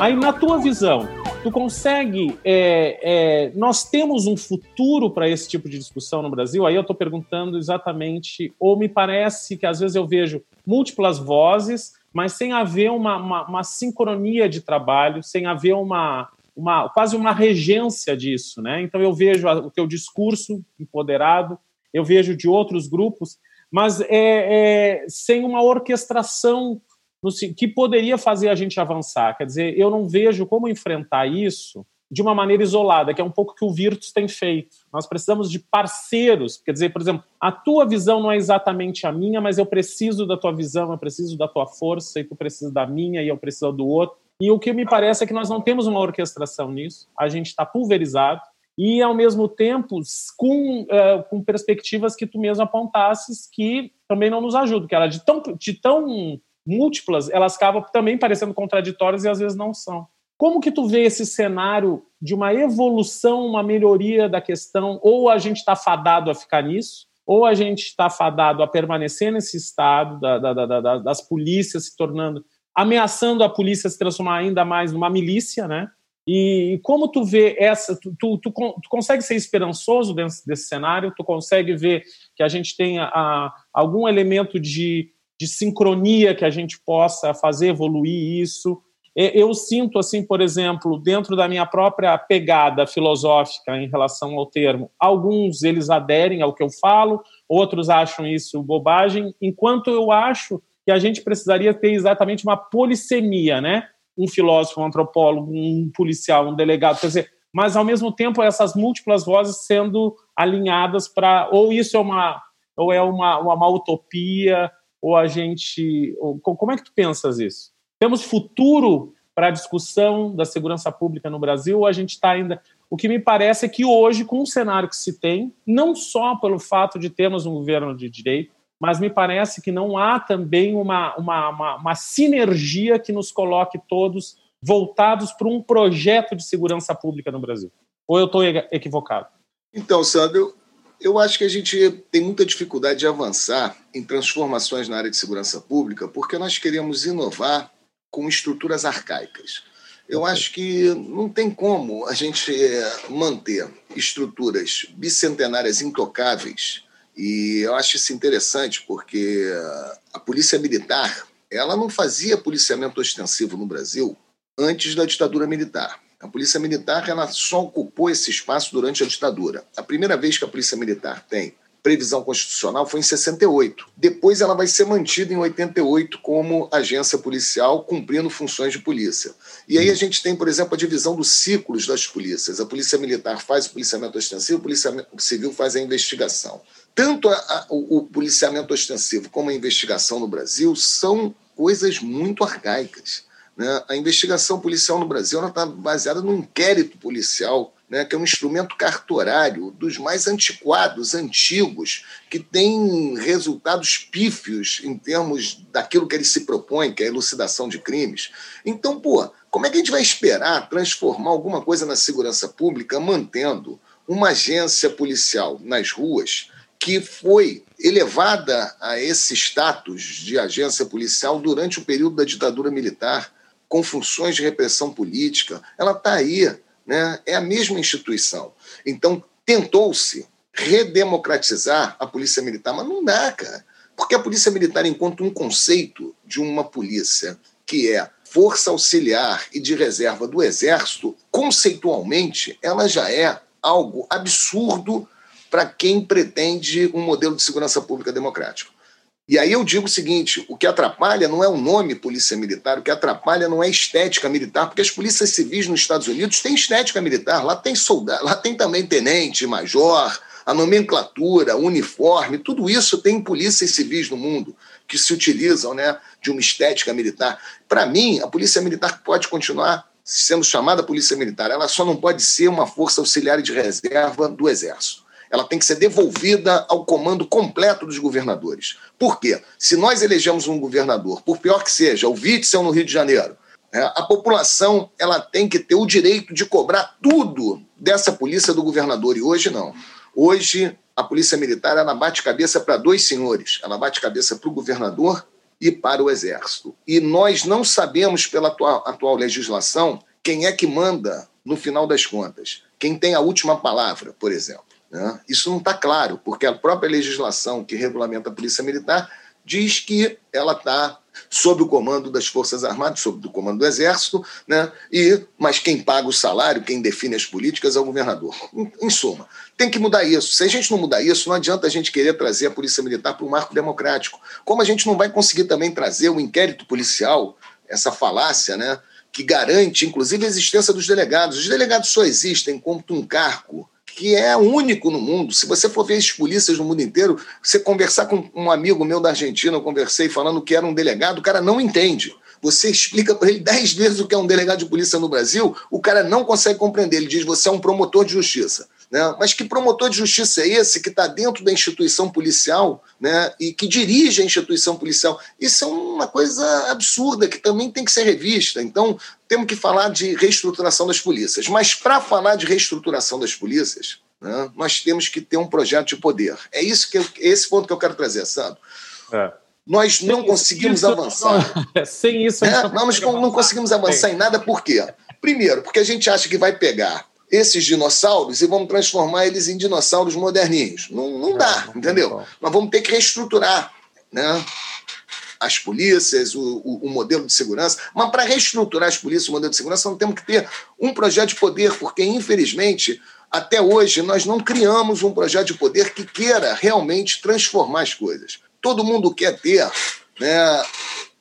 S2: Aí, na tua visão, tu consegue. É, é, nós temos um futuro para esse tipo de discussão no Brasil? Aí eu estou perguntando exatamente, ou me parece que às vezes eu vejo múltiplas vozes, mas sem haver uma, uma, uma sincronia de trabalho, sem haver uma, uma, quase uma regência disso, né? Então eu vejo o teu discurso empoderado, eu vejo de outros grupos, mas é, é sem uma orquestração no, que poderia fazer a gente avançar. Quer dizer, eu não vejo como enfrentar isso de uma maneira isolada, que é um pouco que o Virtus tem feito. Nós precisamos de parceiros. Quer dizer, por exemplo, a tua visão não é exatamente a minha, mas eu preciso da tua visão, eu preciso da tua força, e tu precisa da minha, e eu preciso do outro. E o que me parece é que nós não temos uma orquestração nisso, a gente está pulverizado e, ao mesmo tempo, com, uh, com perspectivas que tu mesmo apontasses que também não nos ajudam, que ela de tão, de tão múltiplas, elas acabam também parecendo contraditórias e às vezes não são. Como que tu vê esse cenário de uma evolução, uma melhoria da questão, ou a gente está fadado a ficar nisso, ou a gente está fadado a permanecer nesse estado da, da, da, das polícias se tornando ameaçando a polícia se transformar ainda mais numa milícia, né? E, como tu vê essa, tu, tu, tu, tu consegue ser esperançoso dentro desse cenário? Tu consegue ver que a gente tenha a, algum elemento de, de sincronia que a gente possa fazer evoluir isso? Eu sinto, assim, por exemplo, dentro da minha própria pegada filosófica em relação ao termo, alguns eles aderem ao que eu falo, outros acham isso bobagem, enquanto eu acho que a gente precisaria ter exatamente uma polissemia, né? Um filósofo, um antropólogo, um policial, um delegado, quer dizer, mas ao mesmo tempo essas múltiplas vozes sendo alinhadas para ou isso é uma ou é uma, uma, uma utopia ou a gente ou, como é que tu pensas isso? Temos futuro para a discussão da segurança pública no Brasil ou a gente está ainda o que me parece é que hoje, com o cenário que se tem, não só pelo fato de termos um governo de direito, mas me parece que não há também uma, uma, uma, uma sinergia que nos coloque todos voltados para um projeto de segurança pública no Brasil. Ou eu estou equivocado?
S4: Então, Sandro, eu acho que a gente tem muita dificuldade de avançar em transformações na área de segurança pública porque nós queremos inovar com estruturas arcaicas. Eu acho que não tem como a gente manter estruturas bicentenárias intocáveis e eu acho isso interessante porque a polícia militar ela não fazia policiamento ostensivo no Brasil antes da ditadura militar. A Polícia Militar ela só ocupou esse espaço durante a ditadura. A primeira vez que a Polícia Militar tem previsão constitucional foi em 68. Depois ela vai ser mantida em 88 como agência policial, cumprindo funções de polícia. E aí a gente tem, por exemplo, a divisão dos ciclos das polícias. A Polícia Militar faz o policiamento ostensivo, a Polícia Civil faz a investigação. Tanto a, a, o, o policiamento ostensivo como a investigação no Brasil são coisas muito arcaicas. Né? A investigação policial no Brasil está baseada no inquérito policial né, que é um instrumento cartorário dos mais antiquados, antigos, que tem resultados pífios em termos daquilo que ele se propõe, que é a elucidação de crimes. Então, pô, como é que a gente vai esperar transformar alguma coisa na segurança pública mantendo uma agência policial nas ruas que foi elevada a esse status de agência policial durante o período da ditadura militar, com funções de repressão política? Ela está aí né? é a mesma instituição. Então, tentou-se redemocratizar a polícia militar, mas não dá, cara. Porque a polícia militar, enquanto um conceito de uma polícia que é força auxiliar e de reserva do exército, conceitualmente, ela já é algo absurdo para quem pretende um modelo de segurança pública democrático. E aí eu digo o seguinte: o que atrapalha não é o nome polícia militar, o que atrapalha não é estética militar, porque as polícias civis nos Estados Unidos têm estética militar, lá tem soldado, lá tem também tenente, major, a nomenclatura, uniforme, tudo isso tem polícias civis no mundo que se utilizam né, de uma estética militar. Para mim, a polícia militar pode continuar sendo chamada polícia militar, ela só não pode ser uma força auxiliar de reserva do Exército ela tem que ser devolvida ao comando completo dos governadores. Por quê? Se nós elegemos um governador, por pior que seja, o Witzel no Rio de Janeiro, é, a população ela tem que ter o direito de cobrar tudo dessa polícia do governador, e hoje não. Hoje, a polícia militar ela bate cabeça para dois senhores, ela bate cabeça para o governador e para o exército. E nós não sabemos, pela atual, atual legislação, quem é que manda no final das contas, quem tem a última palavra, por exemplo. Né? Isso não está claro, porque a própria legislação que regulamenta a Polícia Militar diz que ela está sob o comando das Forças Armadas, sob o comando do Exército, né? e, mas quem paga o salário, quem define as políticas é o governador. Em, em suma, tem que mudar isso. Se a gente não mudar isso, não adianta a gente querer trazer a Polícia Militar para o marco democrático. Como a gente não vai conseguir também trazer o inquérito policial, essa falácia, né? que garante, inclusive, a existência dos delegados. Os delegados só existem como um cargo que é único no mundo. Se você for ver as polícias no mundo inteiro, você conversar com um amigo meu da Argentina, eu conversei falando que era um delegado, o cara não entende. Você explica para ele dez vezes o que é um delegado de polícia no Brasil, o cara não consegue compreender. Ele diz: você é um promotor de justiça. Né? Mas que promotor de justiça é esse que está dentro da instituição policial né? e que dirige a instituição policial? Isso é uma coisa absurda que também tem que ser revista. Então, temos que falar de reestruturação das polícias. Mas para falar de reestruturação das polícias, né? nós temos que ter um projeto de poder. É isso que eu, esse ponto que eu quero trazer, Sandro. É. Nós não conseguimos isso, avançar.
S2: Não, sem isso, a gente
S4: é, não, nós não, não conseguimos avançar em nada, por quê? Primeiro, porque a gente acha que vai pegar esses dinossauros e vamos transformar eles em dinossauros moderninhos. Não, não dá, é, entendeu? Nós vamos ter que reestruturar né? as polícias, o, o, o modelo de segurança. Mas para reestruturar as polícias, o modelo de segurança, nós temos que ter um projeto de poder, porque, infelizmente, até hoje, nós não criamos um projeto de poder que queira realmente transformar as coisas. Todo mundo quer ter né,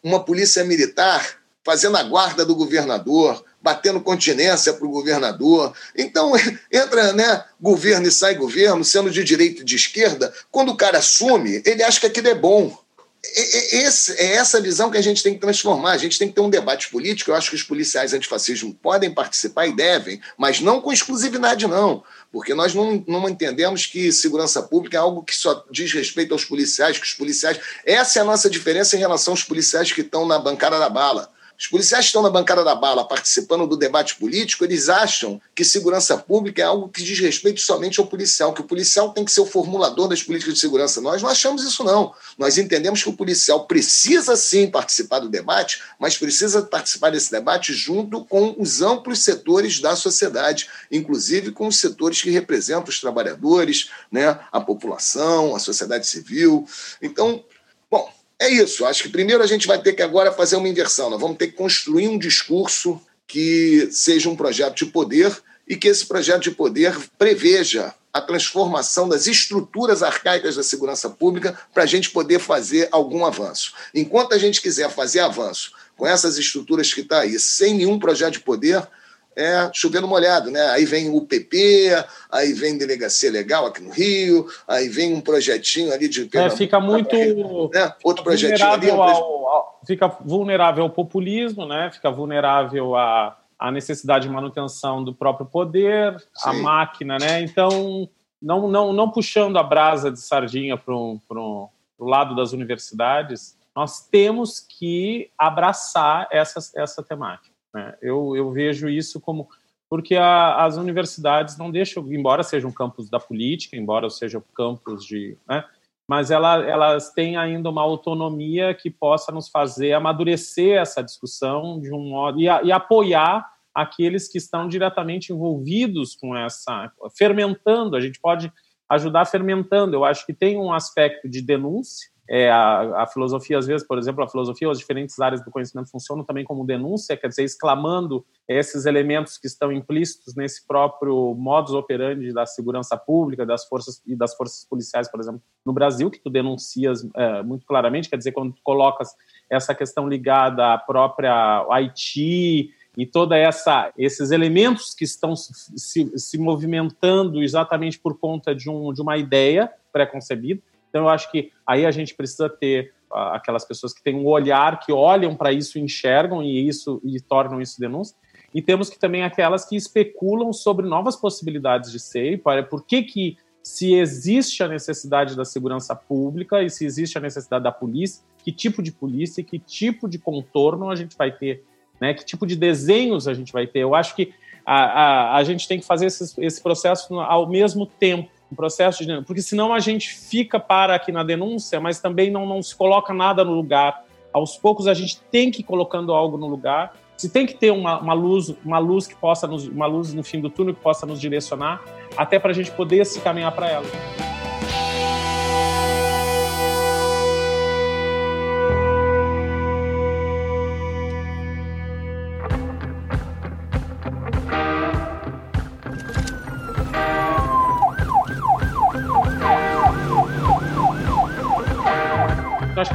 S4: uma polícia militar fazendo a guarda do governador, batendo continência para o governador. Então, entra né, governo e sai governo, sendo de direita e de esquerda. Quando o cara assume, ele acha que aquilo é bom. Esse, é essa visão que a gente tem que transformar. A gente tem que ter um debate político. Eu acho que os policiais antifascismo podem participar e devem, mas não com exclusividade, não. Porque nós não, não entendemos que segurança pública é algo que só diz respeito aos policiais, que os policiais. Essa é a nossa diferença em relação aos policiais que estão na bancada da bala. Os policiais estão na bancada da bala participando do debate político, eles acham que segurança pública é algo que diz respeito somente ao policial, que o policial tem que ser o formulador das políticas de segurança. Nós não achamos isso, não. Nós entendemos que o policial precisa sim participar do debate, mas precisa participar desse debate junto com os amplos setores da sociedade, inclusive com os setores que representam os trabalhadores, né, a população, a sociedade civil. Então, bom, é isso. Acho que primeiro a gente vai ter que agora fazer uma inversão. Nós vamos ter que construir um discurso que seja um projeto de poder e que esse projeto de poder preveja a transformação das estruturas arcaicas da segurança pública para a gente poder fazer algum avanço. Enquanto a gente quiser fazer avanço com essas estruturas que está aí, sem nenhum projeto de poder, é chovendo molhado, né? Aí vem o PP, aí vem delegacia legal aqui no Rio, aí vem um projetinho ali de
S2: é, fica muito
S4: né? outro projetinho ali, um
S2: ao, ao, fica vulnerável ao populismo, né? Fica vulnerável a a necessidade de manutenção do próprio poder, Sim. a máquina, né? Então, não, não, não puxando a brasa de sardinha para o lado das universidades, nós temos que abraçar essa, essa temática. Né? Eu, eu vejo isso como. Porque a, as universidades não deixam, embora sejam campos da política, embora sejam campos de. Né? mas ela, elas têm ainda uma autonomia que possa nos fazer amadurecer essa discussão de um modo e, a, e apoiar aqueles que estão diretamente envolvidos com essa fermentando. A gente pode ajudar fermentando. Eu acho que tem um aspecto de denúncia é, a, a, filosofia, às vezes, por exemplo, a filosofia ou as diferentes áreas do conhecimento funcionam também como denúncia, quer dizer, exclamando esses elementos que estão implícitos nesse próprio modus operandi da segurança pública das forças e das forças policiais, por exemplo, no Brasil, que tu denuncias é, muito claramente, quer dizer, quando tu colocas essa questão ligada à própria Haiti e toda essa esses elementos que estão se, se movimentando exatamente por conta de, um, de uma ideia pré-concebida, então, eu acho que aí a gente precisa ter uh, aquelas pessoas que têm um olhar, que olham para isso, enxergam e isso e tornam isso denúncia. E temos que também aquelas que especulam sobre novas possibilidades de ser, para por que que se existe a necessidade da segurança pública e se existe a necessidade da polícia, que tipo de polícia, que tipo de contorno a gente vai ter, né? Que tipo de desenhos a gente vai ter. Eu acho que a, a, a gente tem que fazer esse, esse processo ao mesmo tempo um processo de porque senão a gente fica para aqui na denúncia, mas também não, não se coloca nada no lugar. Aos poucos a gente tem que ir colocando algo no lugar. Se tem que ter uma, uma luz, uma luz que possa nos, uma luz no fim do túnel que possa nos direcionar, até para a gente poder se caminhar para ela.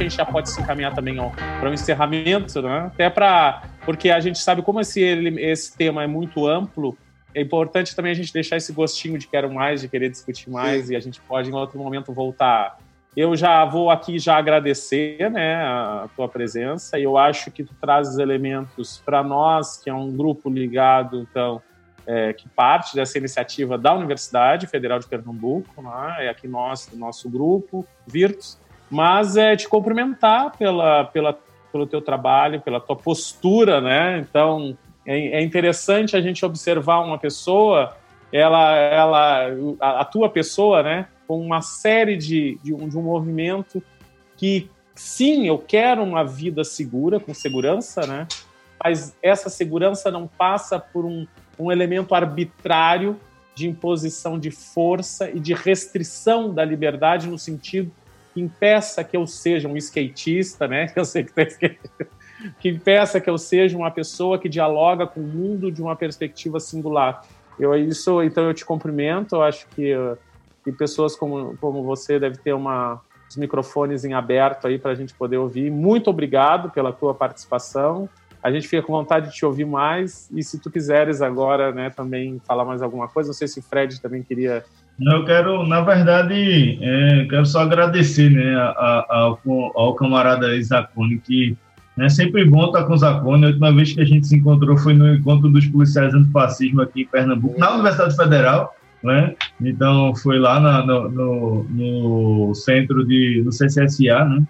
S2: Gente já pode se encaminhar também para um encerramento, né? Até para. Porque a gente sabe como esse, esse tema é muito amplo, é importante também a gente deixar esse gostinho de quero mais, de querer discutir mais, Sim. e a gente pode em outro momento voltar. Eu já vou aqui já agradecer né, a tua presença, e eu acho que tu trazes elementos para nós, que é um grupo ligado, então, é, que parte dessa iniciativa da Universidade Federal de Pernambuco, né, é aqui nós, do nosso grupo, Virtus, mas é te cumprimentar pela, pela, pelo teu trabalho, pela tua postura, né? Então, é, é interessante a gente observar uma pessoa, ela, ela, a, a tua pessoa, né? Com uma série de, de, um, de um movimento que, sim, eu quero uma vida segura, com segurança, né? Mas essa segurança não passa por um, um elemento arbitrário de imposição de força e de restrição da liberdade no sentido que impeça que eu seja um skatista, né? Eu sei que tem que impeça que eu seja uma pessoa que dialoga com o mundo de uma perspectiva singular. Eu isso, então eu te cumprimento. Eu acho que, que pessoas como, como você deve ter uma os microfones em aberto aí para a gente poder ouvir. Muito obrigado pela tua participação. A gente fica com vontade de te ouvir mais e se tu quiseres agora, né, também falar mais alguma coisa. Não sei se o Fred também queria
S3: eu quero, na verdade, é, quero só agradecer né, a, a, ao, ao, camarada Isacone, que é sempre bom estar com o Zacone. A última vez que a gente se encontrou foi no encontro dos policiais antifascismo aqui em Pernambuco, na Universidade Federal. Né? Então, foi lá na, no, no, no, centro de, no CCSA, né?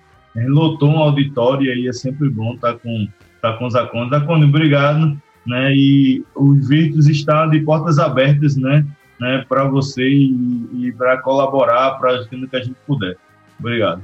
S3: lotou um auditório e é sempre bom estar com, estar com o Zacone. Zacone, obrigado. Né? E os Virtus estão de portas abertas, né? Né, para você e, e para colaborar para aquilo que a gente puder. Obrigado.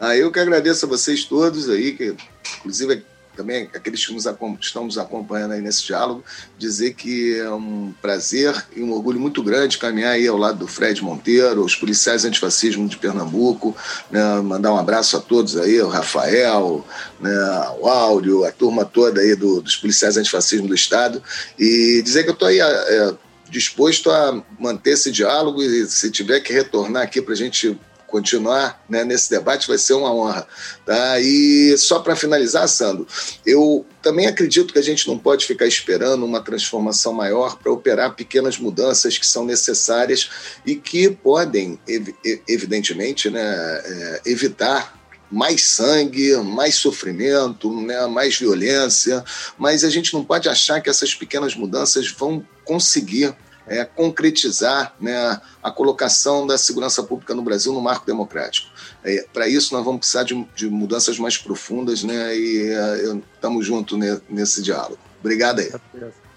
S4: Ah, eu que agradeço a vocês todos aí, que inclusive também aqueles que nos, estão nos acompanhando aí nesse diálogo, dizer que é um prazer e um orgulho muito grande caminhar aí ao lado do Fred Monteiro, os policiais antifascismo de Pernambuco, né, mandar um abraço a todos aí, o Rafael, né, o Áureo, a turma toda aí do, dos policiais antifascismo do Estado, e dizer que eu estou aí é, disposto a manter esse diálogo e se tiver que retornar aqui para a gente continuar né, nesse debate vai ser uma honra. Tá? E só para finalizar, Sandro, eu também acredito que a gente não pode ficar esperando uma transformação maior para operar pequenas mudanças que são necessárias e que podem, evidentemente, né, é, evitar mais sangue, mais sofrimento, né, mais violência, mas a gente não pode achar que essas pequenas mudanças vão conseguir é, concretizar né, a colocação da segurança pública no Brasil no marco democrático. É, Para isso, nós vamos precisar de, de, mudanças mais profundas né, e estamos é, juntos nesse diálogo. Obrigado aí.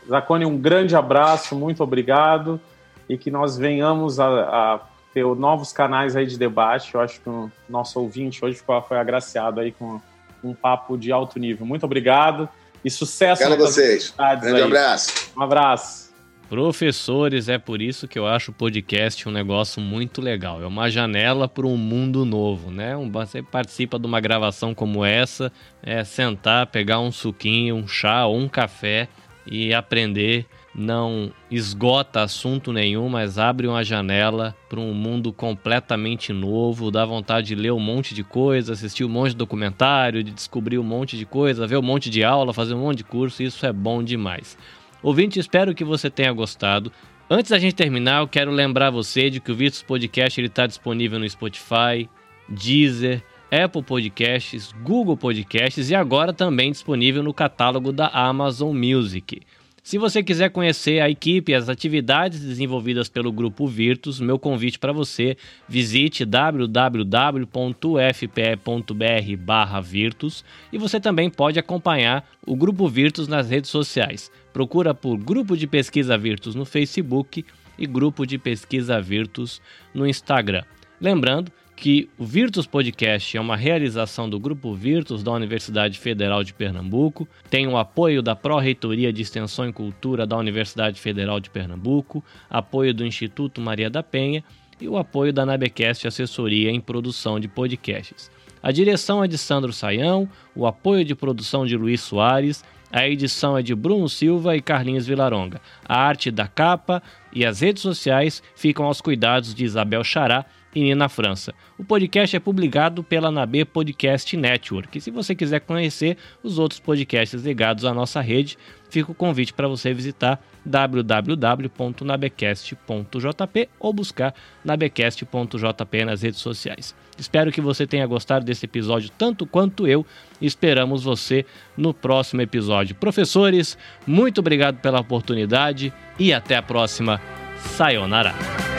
S2: Zacone, um grande abraço, muito obrigado e que nós venhamos a, a ter novos canais aí de debate. Eu acho que o nosso ouvinte hoje foi, foi agraciado aí com um papo de alto nível. Muito obrigado e sucesso.
S4: A vocês. Grande aí. abraço.
S2: Um abraço.
S1: Professores, é por isso que eu acho o podcast um negócio muito legal. É uma janela para um mundo novo, né? Você participa de uma gravação como essa, é sentar, pegar um suquinho, um chá ou um café e aprender. Não esgota assunto nenhum, mas abre uma janela para um mundo completamente novo. Dá vontade de ler um monte de coisa, assistir um monte de documentário, de descobrir um monte de coisa, ver um monte de aula, fazer um monte de curso. Isso é bom demais. Ouvinte, espero que você tenha gostado. Antes da gente terminar, eu quero lembrar você de que o Virtus Podcast está disponível no Spotify, Deezer, Apple Podcasts, Google Podcasts e agora também disponível no catálogo da Amazon Music. Se você quiser conhecer a equipe e as atividades desenvolvidas pelo Grupo Virtus, meu convite para você, visite www.fpe.br/virtus e você também pode acompanhar o Grupo Virtus nas redes sociais. Procura por Grupo de Pesquisa Virtus no Facebook e Grupo de Pesquisa Virtus no Instagram. Lembrando que o Virtus Podcast é uma realização do Grupo Virtus da Universidade Federal de Pernambuco, tem o apoio da Pró-Reitoria de Extensão e Cultura da Universidade Federal de Pernambuco, apoio do Instituto Maria da Penha e o apoio da Nabecast Assessoria em Produção de Podcasts. A direção é de Sandro Saião, o apoio de produção de Luiz Soares, a edição é de Bruno Silva e Carlinhos Vilaronga. A arte da capa e as redes sociais ficam aos cuidados de Isabel Xará, e na França. O podcast é publicado pela Nabe Podcast Network. E se você quiser conhecer os outros podcasts ligados à nossa rede, fica o convite para você visitar www.nabecast.jp ou buscar nabecast.jp nas redes sociais. Espero que você tenha gostado desse episódio tanto quanto eu. Esperamos você no próximo episódio. Professores, muito obrigado pela oportunidade e até a próxima. Sayonara.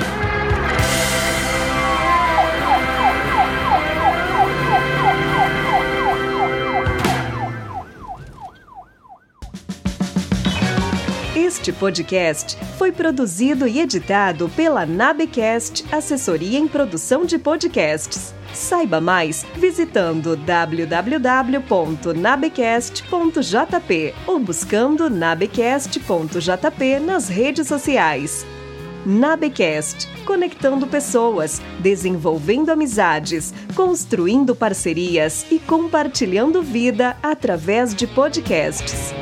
S6: Este podcast foi produzido e editado pela Nabecast, assessoria em produção de podcasts. Saiba mais visitando www.nabecast.jp ou buscando nabecast.jp nas redes sociais. Nabecast, conectando pessoas, desenvolvendo amizades, construindo parcerias e compartilhando vida através de podcasts.